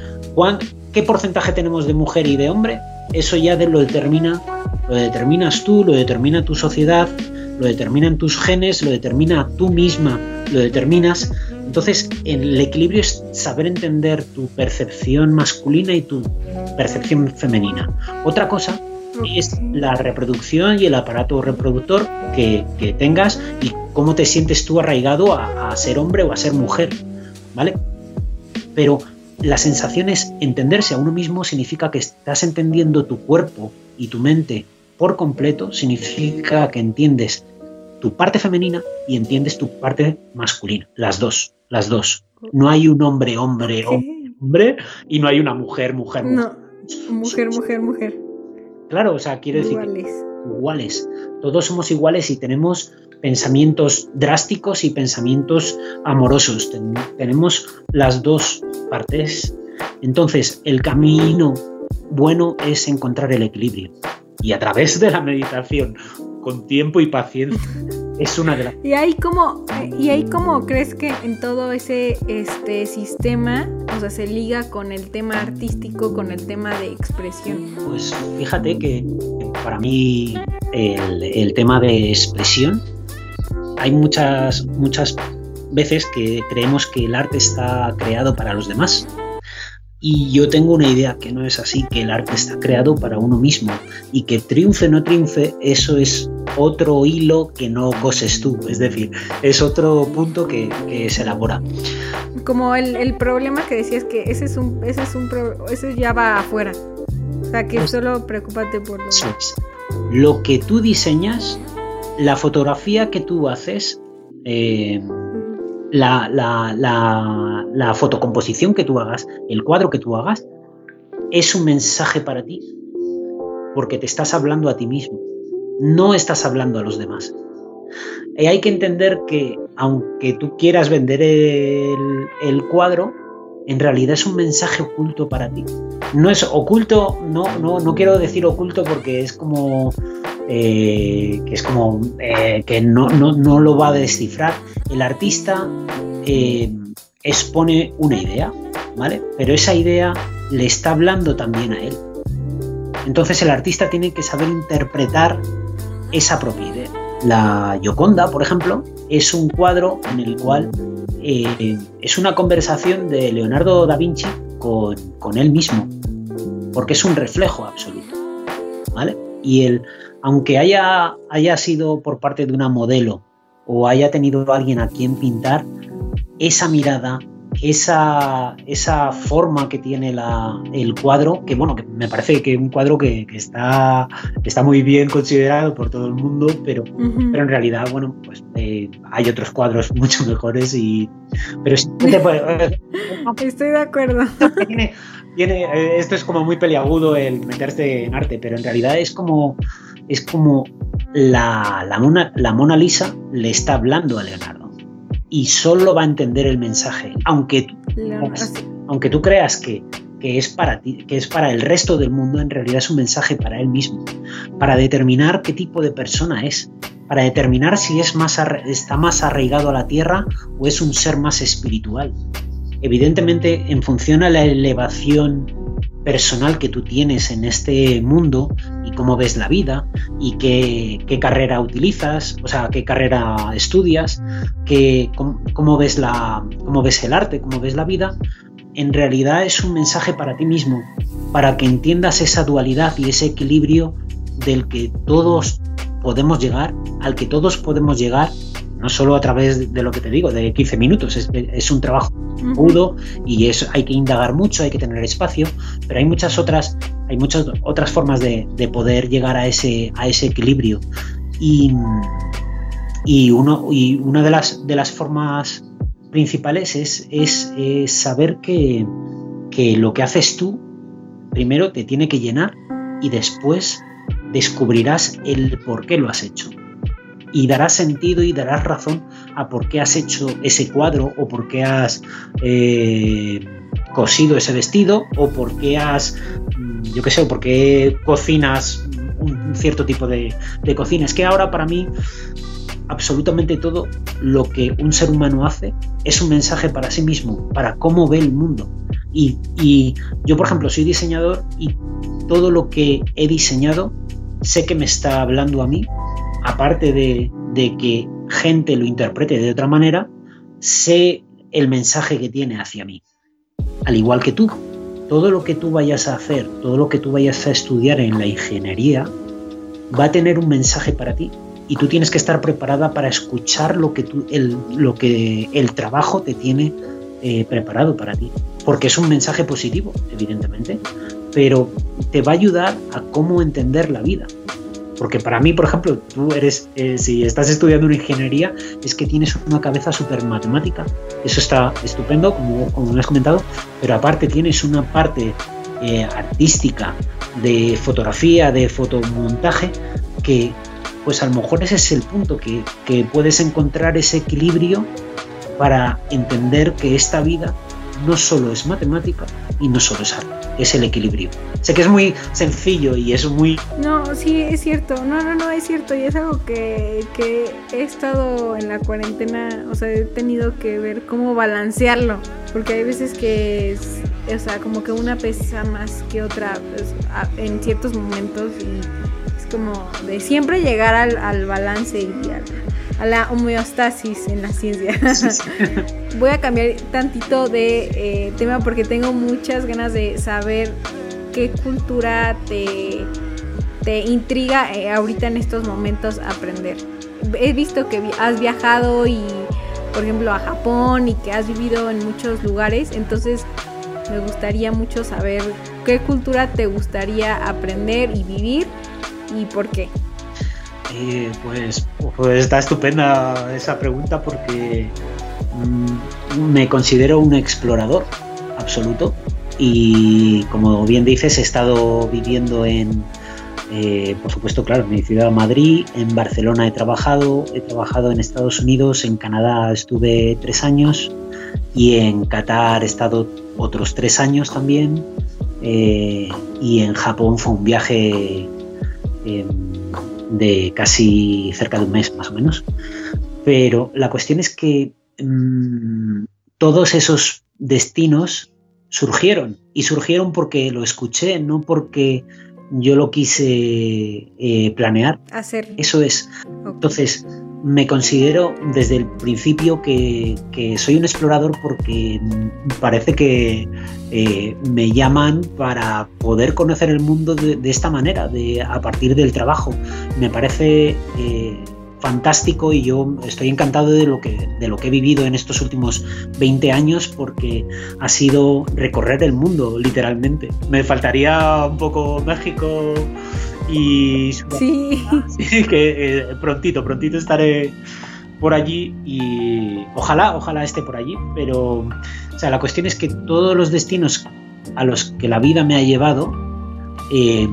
¿Qué porcentaje tenemos de mujer y de hombre? Eso ya lo determina, lo determinas tú, lo determina tu sociedad, lo determinan tus genes, lo determina tú misma, lo determinas. Entonces, el equilibrio es saber entender tu percepción masculina y tu percepción femenina. Otra cosa es la reproducción y el aparato reproductor que, tengas y cómo te sientes tú arraigado a, a, ser hombre o a ser mujer, ¿vale? Pero la sensación es entenderse a uno mismo significa que estás entendiendo tu cuerpo y tu mente por completo, significa que entiendes tu parte femenina y entiendes tu parte masculina, las dos las dos. No hay un hombre, hombre, hombre, y no hay una mujer, mujer, mujer. No, mujer, mujer, mujer. Claro, o sea, quiere decir iguales. Todos somos iguales y tenemos pensamientos drásticos y pensamientos amorosos. tenemos las dos partes Entonces, el camino bueno es encontrar el equilibrio. Y a través de la meditación, con tiempo y paciencia, es una de las... Y ahí como, y ahí como crees que en todo ese este sistema, o sea, se liga con el tema artístico, con el tema de expresión. Pues fíjate que para mí el, el tema de expresión, hay muchas, muchas veces que creemos que el arte está creado para los demás. Y yo tengo una idea que no es así, que el arte está creado para uno mismo y que triunfe o no triunfe, eso es otro hilo que no coses tú, es decir, es otro punto que, se elabora. Como el, problema que decías que ese es un, ese es un ese ya va afuera. O sea que pues solo preocúpate por lo... Lo que tú diseñas, la fotografía que tú haces, eh, la, la, fotocomposición que tú hagas, el cuadro que tú hagas, es un mensaje para ti, porque te estás hablando a ti mismo, no estás hablando a los demás. Y hay que entender que aunque tú quieras vender el, el cuadro, en realidad es un mensaje oculto para ti. No es oculto, no, no, no quiero decir oculto porque es como eh, que es como eh, que no, no, lo va a descifrar. El artista eh, expone una idea, ¿vale? Pero esa idea le está hablando también a él. Entonces el artista tiene que saber interpretar esa propia idea. La Gioconda, por ejemplo, es un cuadro en el cual es una conversación de Leonardo da Vinci con, con, él mismo, porque es un reflejo absoluto. ¿vale? Y el, aunque haya, haya sido por parte de una modelo o haya tenido alguien a quien pintar, esa mirada, esa, esa forma que tiene el cuadro, que bueno, que me parece que es un cuadro que, está, está muy bien considerado por todo el mundo, pero, pero en realidad, bueno, pues eh, hay otros cuadros mucho mejores y... Pero Estoy de acuerdo. Tiene, tiene, eh, esto es como muy peliagudo el meterse en arte, pero en realidad es como es como la, Mona, la Mona Lisa le está hablando a Leonardo y solo va a entender el mensaje, aunque, aunque tú creas que, es para ti, que es para el resto del mundo, en realidad es un mensaje para él mismo, para determinar qué tipo de persona es, para determinar si es más, está más arraigado a la tierra o es un ser más espiritual. Evidentemente, en función a la elevación personal que tú tienes en este mundo y cómo ves la vida y qué, carrera utilizas, o sea, qué carrera estudias, qué, cómo, ves la, cómo ves el arte, cómo ves la vida, en realidad es un mensaje para ti mismo, para que entiendas esa dualidad y ese equilibrio del que todos podemos llegar, al que todos podemos llegar no solo a través de lo que te digo, de 15 minutos, es, un trabajo agudo y es, hay que indagar mucho, hay que tener espacio, pero hay muchas otras, hay muchas otras formas de, poder llegar a ese, a ese equilibrio. Y, y, uno, y una de las, de las formas principales es, es, saber que, que lo que haces tú, primero te tiene que llenar y después descubrirás el por qué lo has hecho y darás sentido y darás razón a por qué has hecho ese cuadro o por qué has eh, cosido ese vestido o por qué has, mm, yo qué sé, o por qué cocinas un, cierto tipo de, cocina. Es que ahora para mí absolutamente todo lo que un ser humano hace es un mensaje para sí mismo, para cómo ve el mundo. Y, y, yo, por ejemplo, soy diseñador y todo lo que he diseñado sé que me está hablando a mí aparte de, que gente lo interprete de otra manera, sé el mensaje que tiene hacia mí. Al igual que tú, todo lo que tú vayas a hacer, todo lo que tú vayas a estudiar en la ingeniería, va a tener un mensaje para ti. Y tú tienes que estar preparada para escuchar lo que, el, lo que el trabajo te tiene eh, preparado para ti. Porque es un mensaje positivo, evidentemente, pero te va a ayudar a cómo entender la vida. Porque para mí, por ejemplo, tú eres, eh, si estás estudiando una ingeniería, es que tienes una cabeza súper matemática. Eso está estupendo, como, como me has comentado, pero aparte tienes una parte eh, artística, de fotografía, de fotomontaje, que pues a lo mejor ese es el punto, que, que puedes encontrar ese equilibrio para entender que esta vida no solo es matemática y no solo es arte, es el equilibrio. Sé que es muy sencillo y es muy... No, sí, es cierto, no, no, no, es cierto. Y es algo que, que he estado en la cuarentena, o sea, he tenido que ver cómo balancearlo, porque hay veces que es, o sea, como que una pesa más que otra pues, en ciertos momentos y es como de siempre llegar al, al balance y al a la homeostasis en la ciencia. Voy a cambiar tantito de eh, tema porque tengo muchas ganas de saber qué cultura te, te intriga eh, ahorita en estos momentos aprender. He visto que has viajado y, por ejemplo, a Japón y que has vivido en muchos lugares, entonces me gustaría mucho saber qué cultura te gustaría aprender y vivir y por qué. Eh, pues, pues, está estupenda esa pregunta porque mm, me considero un explorador absoluto y como bien dices he estado viviendo en, eh, por supuesto, claro, en mi ciudad Madrid, en Barcelona he trabajado, he trabajado en Estados Unidos, en Canadá estuve tres años y en Qatar he estado otros tres años también eh, y en Japón fue un viaje de casi cerca de un mes más o menos. Pero la cuestión es que mm, todos esos destinos surgieron y surgieron porque lo escuché, no porque yo lo quise eh, planear. Hacer. Eso es. Entonces, me considero desde el principio que, soy un explorador porque parece que eh, me llaman para poder conocer el mundo de, esta manera, de, a partir del trabajo. Me parece eh, fantástico y yo estoy encantado de lo, que, de lo que he vivido en estos últimos 20 años porque ha sido recorrer el mundo, literalmente. Me faltaría un poco México y sí. que eh, prontito, prontito estaré por allí y ojalá, ojalá esté por allí, pero o sea, la cuestión es que todos los destinos a los que la vida me ha llevado eh,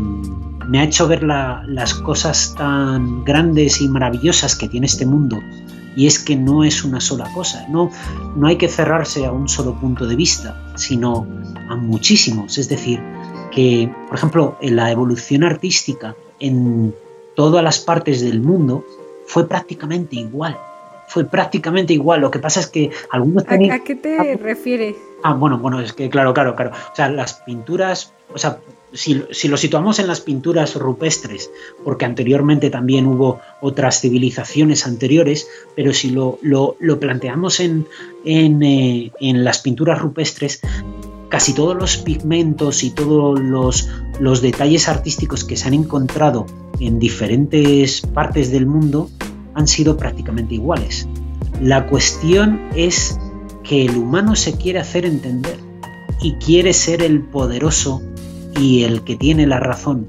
me ha hecho ver las cosas tan grandes y maravillosas que tiene este mundo y es que no es una sola cosa, no, no hay que cerrarse a un solo punto de vista, sino a muchísimos, es decir, que, por ejemplo, en la evolución artística en todas las partes del mundo fue prácticamente igual. Fue prácticamente igual. Lo que pasa es que algunos ¿A, qué te refieres? Ah, bueno, bueno, es que claro, claro, claro. O sea, las pinturas, o sea, si, lo situamos en las pinturas rupestres, porque anteriormente también hubo otras civilizaciones anteriores, pero si lo, planteamos en, en, eh, en las pinturas rupestres, casi todos los pigmentos y todos los, detalles artísticos que se han encontrado en diferentes partes del mundo han sido prácticamente iguales. La cuestión es que el humano se quiere hacer entender y quiere ser el poderoso y el que tiene la razón.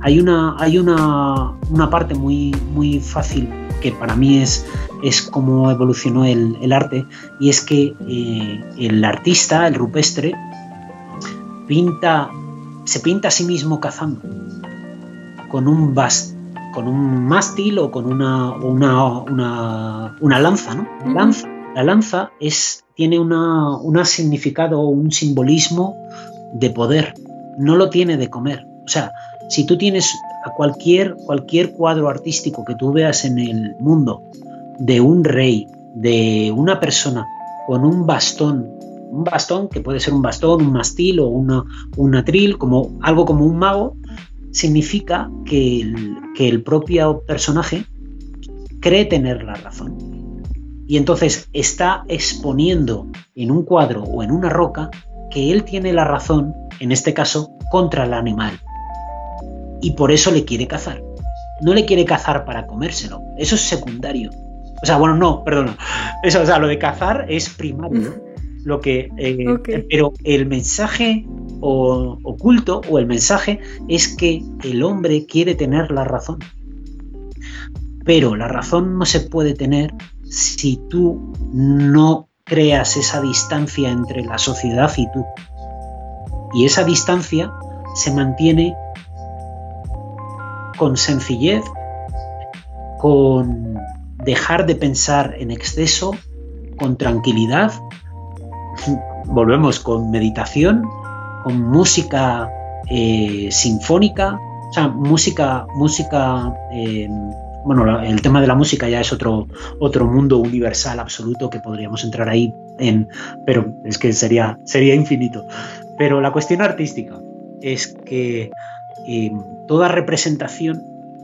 Hay una, hay una, parte muy, muy fácil que para mí es, es cómo evolucionó el, arte y es que eh, el artista, el rupestre, pinta, se pinta a sí mismo cazando con un con un mástil o con una, una, una, lanza, ¿no? lanza. La lanza es, tiene un significado o un simbolismo de poder, no lo tiene de comer. O sea, si tú tienes a cualquier, cualquier cuadro artístico que tú veas en el mundo de un rey, de una persona con un bastón un bastón, que puede ser un bastón, un mastil o una, un atril, como, algo como un mago, significa que que el propio personaje cree tener la razón. Y entonces está exponiendo en un cuadro o en una roca que él tiene la razón, en este caso, contra el animal. Y por eso le quiere cazar. No le quiere cazar para comérselo. Eso es secundario. O sea, bueno, no, perdón. Eso, o sea, lo de cazar es primario. Lo que, eh, Pero el mensaje oculto o el mensaje es que el hombre quiere tener la razón. Pero la razón no se puede tener si tú no creas esa distancia entre la sociedad y tú. Y esa distancia se mantiene con sencillez, con dejar de pensar en exceso, con tranquilidad volvemos con meditación, con música eh, sinfónica, o sea, música, música eh, bueno, el tema de la música ya es otro, otro mundo universal absoluto que podríamos entrar ahí en, pero es que sería, sería infinito. Pero la cuestión artística es que eh, toda representación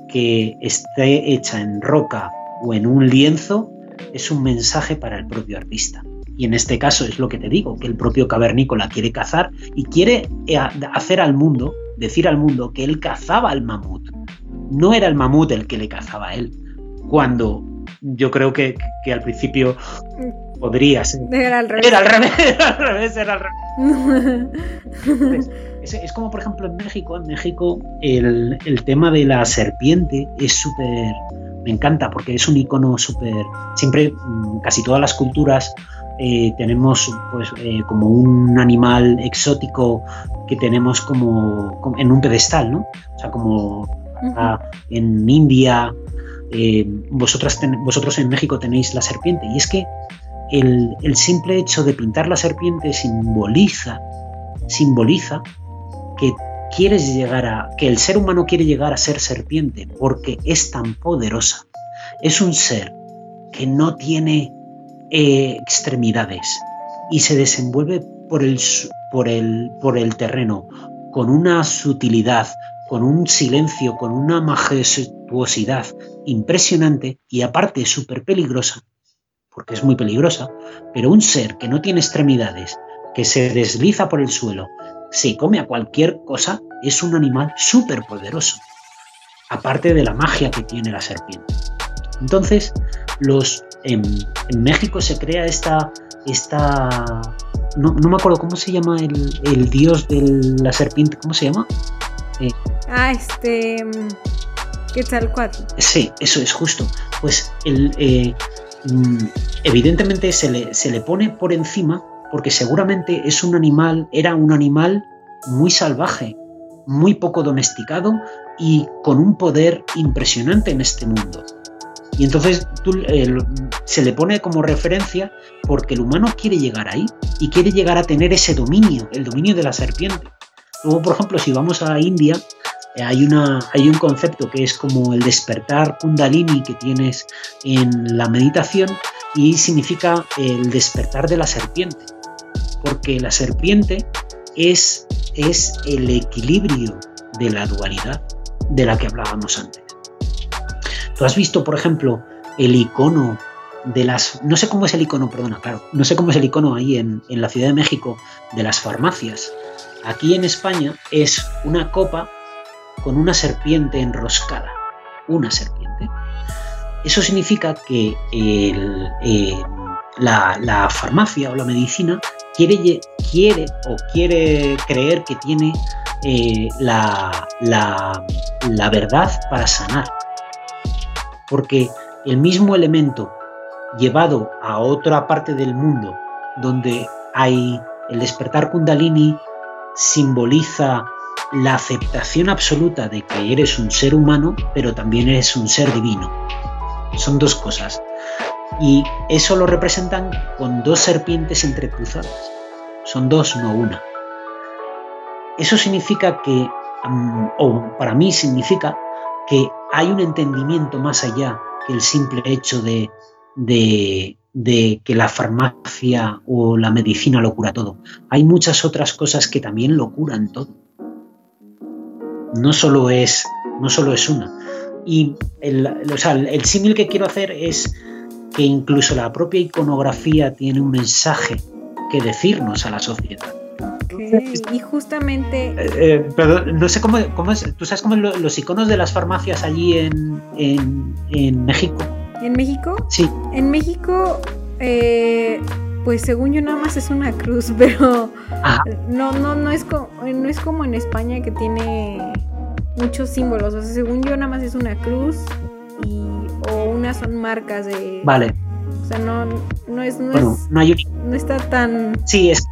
que esté hecha en roca o en un lienzo es un mensaje para el propio artista. Y en este caso es lo que te digo, que el propio cavernícola quiere cazar y quiere eh, hacer al mundo, decir al mundo que él cazaba al mamut. No era el mamut el que le cazaba a él. Cuando yo creo que, al principio podría ser. Era al revés. Era al revés, era al revés, era al revés. es, como por ejemplo en México. En México el, el tema de la serpiente es súper me encanta porque es un icono súper. Siempre, mm, casi todas las culturas eh, tenemos pues eh, como un animal exótico que tenemos como, en un pedestal, ¿no? O sea, como en India, eh, vosotras vosotros en México tenéis la serpiente. Y es que el, el, simple hecho de pintar la serpiente simboliza, simboliza que quieres llegar a, que el ser humano quiere llegar a ser serpiente porque es tan poderosa. Es un ser que no tiene eh, extremidades y se desenvuelve por el, por, el, por el terreno con una sutilidad, con un silencio, con una majestuosidad impresionante y aparte súper peligrosa, porque es muy peligrosa, pero un ser que no tiene extremidades, que se desliza por el suelo, se come a cualquier cosa, es un animal súper poderoso, aparte de la magia que tiene la serpiente. Entonces, los, en, México se crea esta, esta no, me acuerdo cómo se llama el, dios de la serpiente, ¿cómo se llama? Eh, ah, este... Quetzalcoatl. Sí, eso es justo. Pues el, eh, mm, evidentemente se le, se le pone por encima porque seguramente es un animal, era un animal muy salvaje, muy poco domesticado y con un poder impresionante en este mundo. Y entonces eh, se le pone como referencia porque el humano quiere llegar ahí y quiere llegar a tener ese dominio, el dominio de la serpiente. Luego, por ejemplo, si vamos a India, eh, hay, una, hay un concepto que es como el despertar kundalini que tienes en la meditación y significa el despertar de la serpiente porque la serpiente es, es el equilibrio de la dualidad de la que hablábamos antes. Tú has visto, por ejemplo, el icono de las. No sé cómo es el icono, perdona, claro. No sé cómo es el icono ahí en, en la Ciudad de México de las farmacias. Aquí en España es una copa con una serpiente enroscada. Una serpiente. Eso significa que eh, la, farmacia o la medicina quiere, o quiere creer que tiene eh, la verdad para sanar. Porque el mismo elemento llevado a otra parte del mundo donde hay el despertar kundalini simboliza la aceptación absoluta de que eres un ser humano, pero también eres un ser divino. Son dos cosas. Y eso lo representan con dos serpientes entrecruzadas. Son dos, no una. Eso significa que, o para mí significa que hay un entendimiento más allá que el simple hecho de, que la farmacia o la medicina lo cura todo. Hay muchas otras cosas que también lo curan todo. No solo es, no solo es una. Y el, el símil que quiero hacer es que incluso la propia iconografía tiene un mensaje que decirnos a la sociedad. Y justamente... Eh, eh, no sé cómo, es, ¿tú sabes cómo los iconos de las farmacias allí en, en, México? ¿En México? Sí. En México, eh, pues según yo nada más es una cruz, pero no, no, no, es como, no es como en España que tiene muchos símbolos. O sea, según yo nada más es una cruz o unas son marcas de... Vale. O sea, no, no es... No, bueno, no, hay no está tan... Sí, es,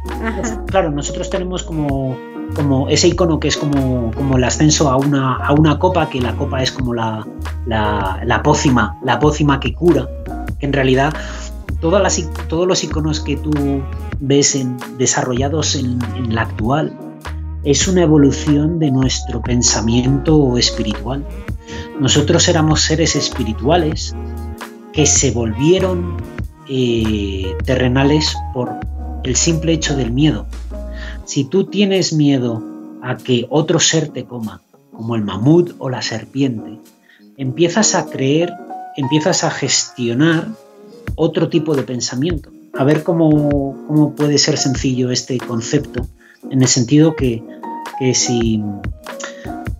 Claro, nosotros tenemos como, como ese icono que es como, como el ascenso a una, a una copa, que la copa es como la, la, la pócima, la pócima que cura. En realidad, todas las, todos los iconos que tú ves en, desarrollados en, en la actual es una evolución de nuestro pensamiento espiritual. Nosotros éramos seres espirituales que se volvieron eh, terrenales por el simple hecho del miedo. Si tú tienes miedo a que otro ser te coma, como el mamut o la serpiente, empiezas a creer, empiezas a gestionar otro tipo de pensamiento. A ver cómo, puede ser sencillo este concepto, en el sentido que, si,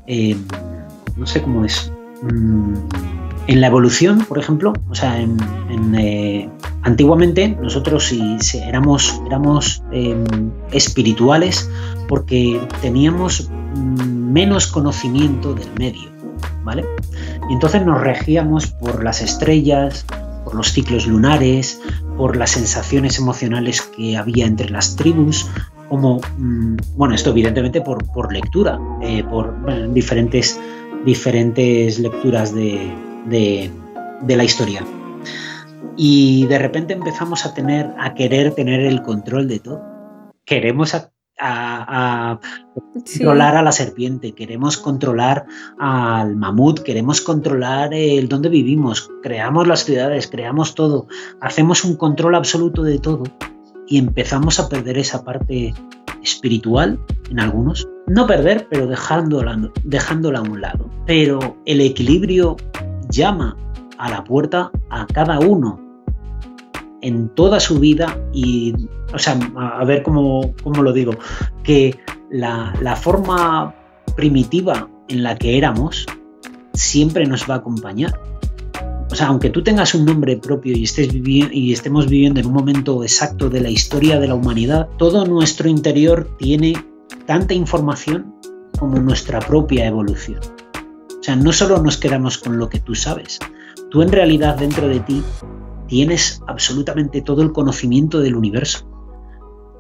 eh, no sé cómo es, mm, en la evolución, por ejemplo, o sea, en, eh, antiguamente nosotros si, éramos, éramos em, espirituales porque teníamos menos conocimiento del medio, ¿vale? Y entonces nos regíamos por las estrellas, por los ciclos lunares, por las sensaciones emocionales que había entre las tribus, como, mm, bueno, esto evidentemente por, por lectura, eh, por diferentes, diferentes lecturas de, de, la historia. Y de repente empezamos a tener, a querer tener el control de todo. Queremos a, controlar a la serpiente, queremos controlar al mamut, queremos controlar el dónde vivimos, creamos las ciudades, creamos todo, hacemos un control absoluto de todo y empezamos a perder esa parte espiritual en algunos. No perder, pero dejándola, dejándola a un lado. Pero el equilibrio llama a la puerta a cada uno en toda su vida y, o sea, a, ver cómo, lo digo, que la, forma primitiva en la que éramos siempre nos va a acompañar. O sea, aunque tú tengas un nombre propio y, estés y estemos viviendo en un momento exacto de la historia de la humanidad, todo nuestro interior tiene tanta información como nuestra propia evolución. O sea, no solo nos quedamos con lo que tú sabes, tú en realidad dentro de ti tienes absolutamente todo el conocimiento del universo,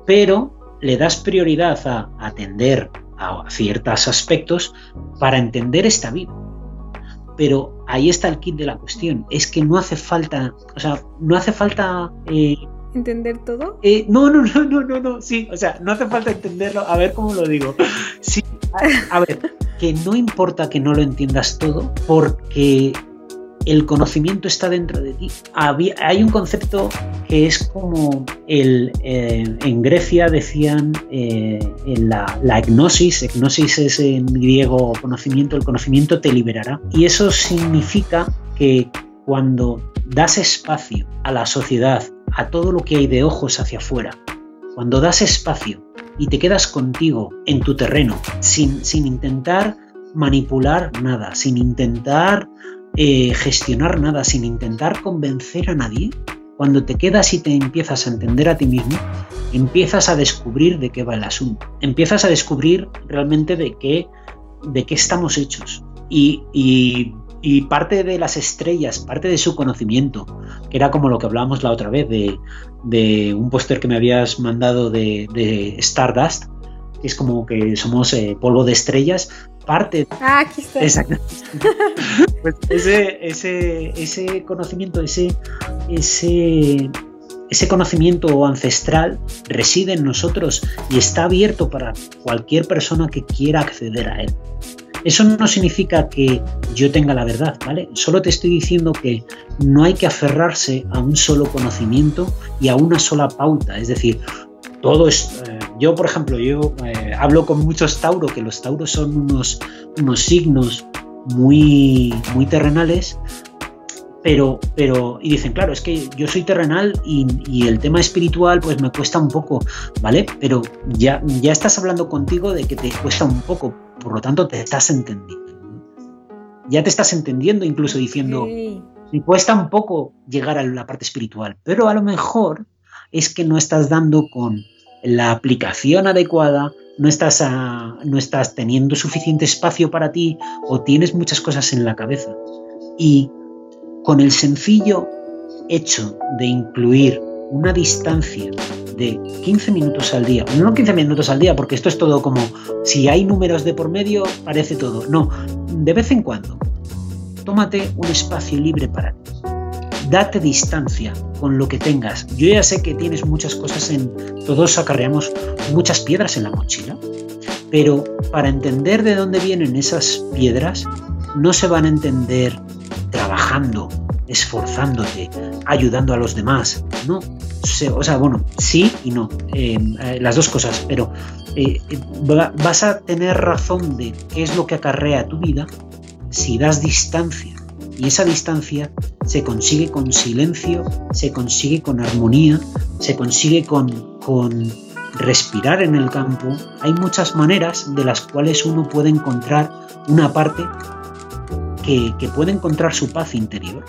pero le das prioridad a atender a ciertos aspectos para entender esta vida. Pero ahí está el kit de la cuestión, es que no hace falta, o sea, no hace falta... Eh, ¿Entender todo? Eh, no, no, no, no, no, no, sí, o sea, no hace falta entenderlo, a ver cómo lo digo. Sí, a ver, que no importa que no lo entiendas todo, porque el conocimiento está dentro de ti. hay un concepto que es como el, eh, en Grecia decían eh, la, la gnosis, gnosis es en griego conocimiento, el conocimiento te liberará. Y eso significa que cuando das espacio a la sociedad, a todo lo que hay de ojos hacia afuera, cuando das espacio y te quedas contigo en tu terreno, sin, sin intentar manipular nada, sin intentar eh, gestionar nada, sin intentar convencer a nadie, cuando te quedas y te empiezas a entender a ti mismo, empiezas a descubrir de qué va el asunto. Empiezas a descubrir realmente de qué, de qué estamos hechos. Y, parte de las estrellas, parte de su conocimiento, que era como lo que hablábamos la otra vez de, un póster que me habías mandado de, de Stardust, que es como que somos eh, polvo de estrellas, parte. Ah, aquí está. Exacto. pues ese, ese, ese conocimiento, ese, ese, ese conocimiento ancestral reside en nosotros y está abierto para cualquier persona que quiera acceder a él. Eso no significa que yo tenga la verdad, ¿vale? Solo te estoy diciendo que no hay que aferrarse a un solo conocimiento y a una sola pauta. Es decir, todo es... Eh, yo, por ejemplo, yo eh, hablo con muchos tauros, que los tauros son unos, unos signos muy, muy terrenales, pero, pero, y dicen, claro, es que yo soy terrenal y, el tema espiritual pues me cuesta un poco, ¿vale? Pero ya, ya estás hablando contigo de que te cuesta un poco, por lo tanto te estás entendiendo. Ya te estás entendiendo incluso diciendo, me cuesta un poco llegar a la parte espiritual, pero a lo mejor es que no estás dando con la aplicación adecuada, no estás, no estás teniendo suficiente espacio para ti o tienes muchas cosas en la cabeza. Y con el sencillo hecho de incluir una distancia de 15 minutos al día, no 15 minutos al día, porque esto es todo como si hay números de por medio, parece todo. No, de vez en cuando, tómate un espacio libre para ti. Date distancia con lo que tengas. Yo ya sé que tienes muchas cosas en... Todos acarreamos muchas piedras en la mochila, pero para entender de dónde vienen esas piedras, no se van a entender trabajando, esforzándote, ayudando a los demás. No, o sea, bueno, sí y no, em, eh, las dos cosas, pero eh, vas a tener razón de qué es lo que acarrea tu vida si das distancia. Y esa distancia se consigue con silencio, se consigue con armonía, se consigue con, con respirar en el campo. Hay muchas maneras de las cuales uno puede encontrar una parte que, puede encontrar su paz interior.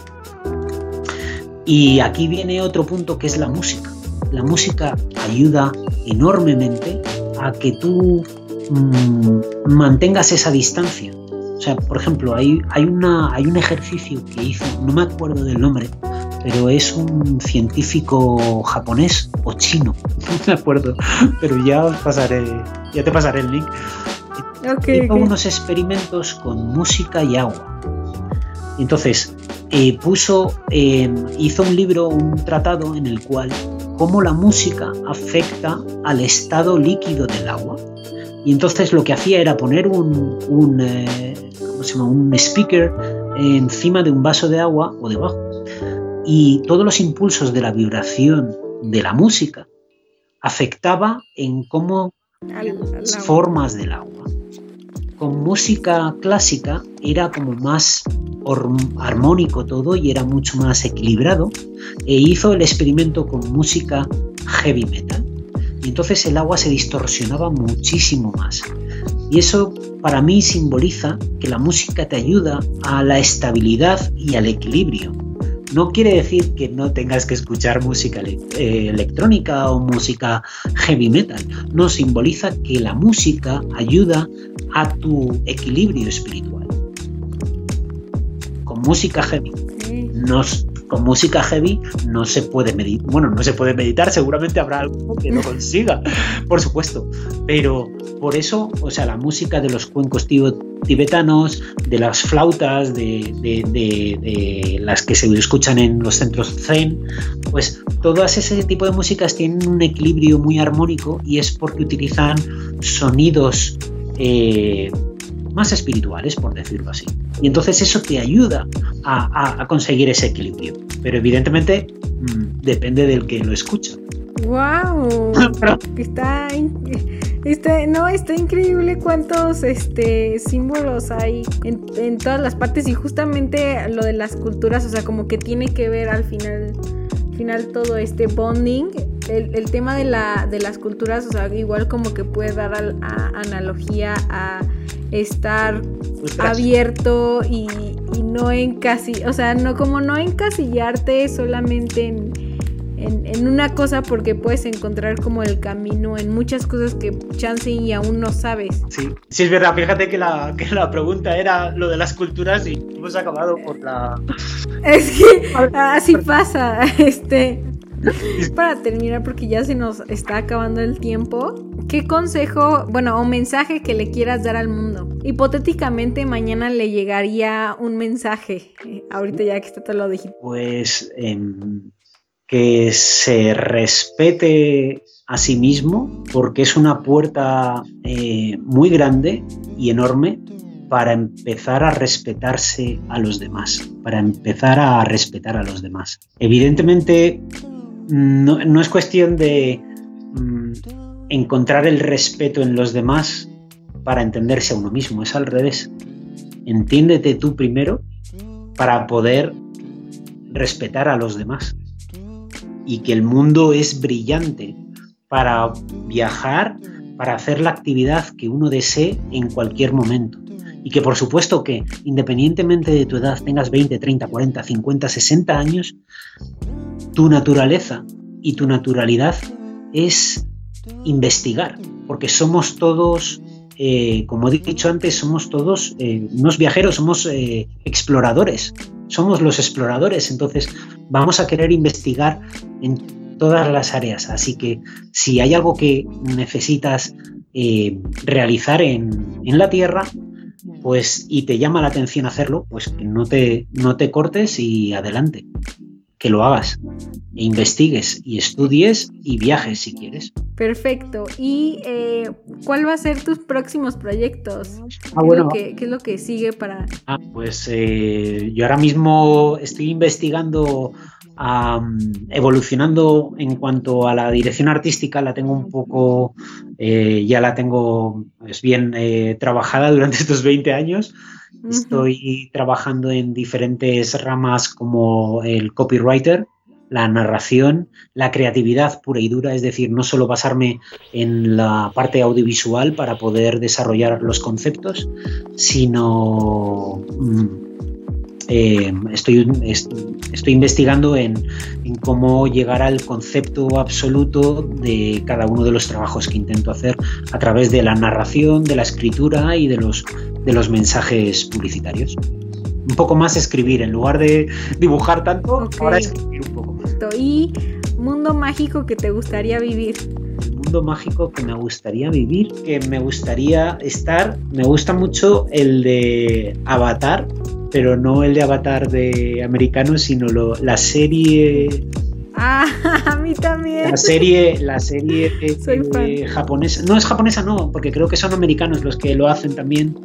Y aquí viene otro punto que es la música. La música ayuda enormemente a que tú mm, mantengas esa distancia. O sea, por ejemplo, hay, hay, una, hay un ejercicio que hizo, no me acuerdo del nombre, pero es un científico japonés o chino, no me acuerdo, pero ya pasaré, ya te pasaré el link. hizo unos experimentos con música y agua. Entonces, eh, puso, eh, hizo un libro, un tratado en el cual cómo la música afecta al estado líquido del agua. Y entonces lo que hacía era poner un, un, eh, un speaker encima de un vaso de agua o debajo. Y todos los impulsos de la vibración de la música afectaba en cómo las formas del agua. Con música clásica era como más armónico todo y era mucho más equilibrado, e hizo el experimento con música heavy metal. Y entonces el agua se distorsionaba muchísimo más. Y eso para mí simboliza que la música te ayuda a la estabilidad y al equilibrio. No quiere decir que no tengas que escuchar música eh, electrónica o música heavy metal. No, simboliza que la música ayuda a tu equilibrio espiritual música heavy. Con música heavy no se puede meditar. Bueno, no se puede meditar, seguramente habrá algo que lo consiga, por supuesto. Pero por eso, o sea, la música de los cuencos tibetanos, de las flautas, de, de, las que se escuchan en los centros zen, pues todas ese tipo de músicas tienen un equilibrio muy armónico y es porque utilizan sonidos eh, más espirituales, por decirlo así. Y entonces eso te ayuda a, conseguir ese equilibrio. Pero evidentemente mm, depende del que lo escucha. ¡Wow! está, está, no, está increíble cuántos este, símbolos hay en, en, todas las partes y justamente lo de las culturas, o sea, como que tiene que ver al final, final todo este bonding el, tema de, la, de las culturas, o sea, igual como que puede dar analogía a estar abierto y, no en casi, o sea, no como no encasillarte solamente en, en, una cosa porque puedes encontrar como el camino en muchas cosas que chance y aún no sabes. Sí, sí es verdad, fíjate que la, que la pregunta era lo de las culturas y hemos acabado por la... Es que así pasa, este... Para terminar, porque ya se nos está acabando el tiempo, ¿qué consejo, bueno, o mensaje que le quieras dar al mundo? Hipotéticamente mañana le llegaría un mensaje, eh, ahorita ya que está todo lo digital. Pues em, que se respete a sí mismo, porque es una puerta eh, muy grande y enorme para empezar a respetarse a los demás, para empezar a respetar a los demás. Evidentemente, no, es cuestión de mm, encontrar el respeto en los demás para entenderse a uno mismo, es al revés. Entiéndete tú primero para poder respetar a los demás. Y que el mundo es brillante para viajar, para hacer la actividad que uno desee en cualquier momento. Y que por supuesto que independientemente de tu edad, tengas 20, 30, 40, 50, 60 años, tu naturaleza y tu naturalidad es investigar, porque somos todos, eh, como he dicho antes, somos todos eh, unos viajeros, somos eh, exploradores, somos los exploradores, entonces vamos a querer investigar en todas las áreas, así que si hay algo que necesitas realizar en, en, la Tierra, pues y te llama la atención hacerlo, pues que no te, no te cortes y adelante que lo hagas, e investigues y estudies y viajes si quieres. Perfecto. ¿Y eh, cuál va a ser tus próximos proyectos? Ah, ¿Qué, es lo que sigue para...? Ah, pues eh, yo ahora mismo estoy investigando evolucionando en cuanto a la dirección artística, la tengo un poco, eh, ya la tengo pues bien trabajada durante estos 20 años. Estoy trabajando en diferentes ramas como el copywriter, la narración, la creatividad pura y dura, es decir, no solo basarme en la parte audiovisual para poder desarrollar los conceptos, sino mm, eh, estoy, estoy investigando en, cómo llegar al concepto absoluto de cada uno de los trabajos que intento hacer a través de la narración, de la escritura y de los, de los mensajes publicitarios. Un poco más escribir, en lugar de dibujar tanto, ahora escribir un poco más. ¿Y mundo mágico que te gustaría vivir? El mundo mágico que me gustaría vivir, que me gustaría estar, me gusta mucho el de Avatar, pero no el de Avatar de americano, sino la serie. Ah, a mí también. La serie, la serie japonesa. No es japonesa, no, porque creo que son americanos los que lo hacen también.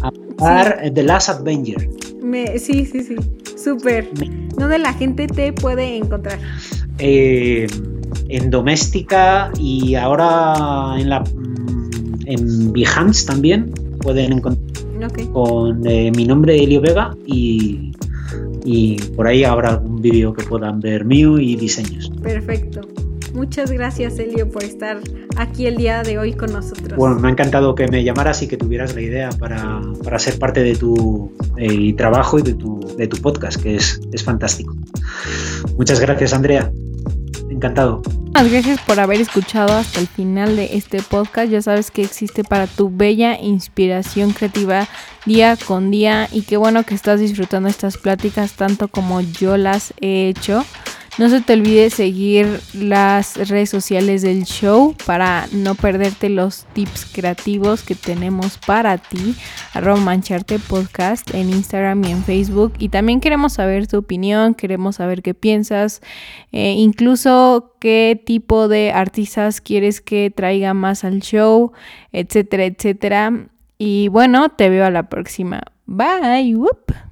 Avatar, eh, The Last Avenger. sí, sí, sí. Súper. ¿Dónde la gente te puede encontrar? Eh, en Doméstica y ahora en la mm, en Behance también pueden encontrar con eh, mi nombre Elio Vega y, y por ahí habrá algún vídeo que puedan ver mío y diseños. Perfecto. Muchas gracias, Elio, por estar aquí el día de hoy con nosotros. Bueno, me ha encantado que me llamaras y que tuvieras la idea para, para ser parte de tu eh, trabajo y de tu, de tu podcast, que es, es fantástico. Muchas gracias, Andrea. Encantado. Muchas gracias por haber escuchado hasta el final de este podcast. Ya sabes que existe para tu bella inspiración creativa día con día y qué bueno que estás disfrutando estas pláticas tanto como yo las he hecho. No se te olvide seguir las redes sociales del show para no perderte los tips creativos que tenemos para ti. Arroba Mancharte Podcast en Instagram y en Facebook. Y también queremos saber tu opinión, queremos saber qué piensas, eh, incluso qué tipo de artistas quieres que traiga más al show, etcétera, etcétera. Y bueno, te veo a la próxima. Bye. Whoop.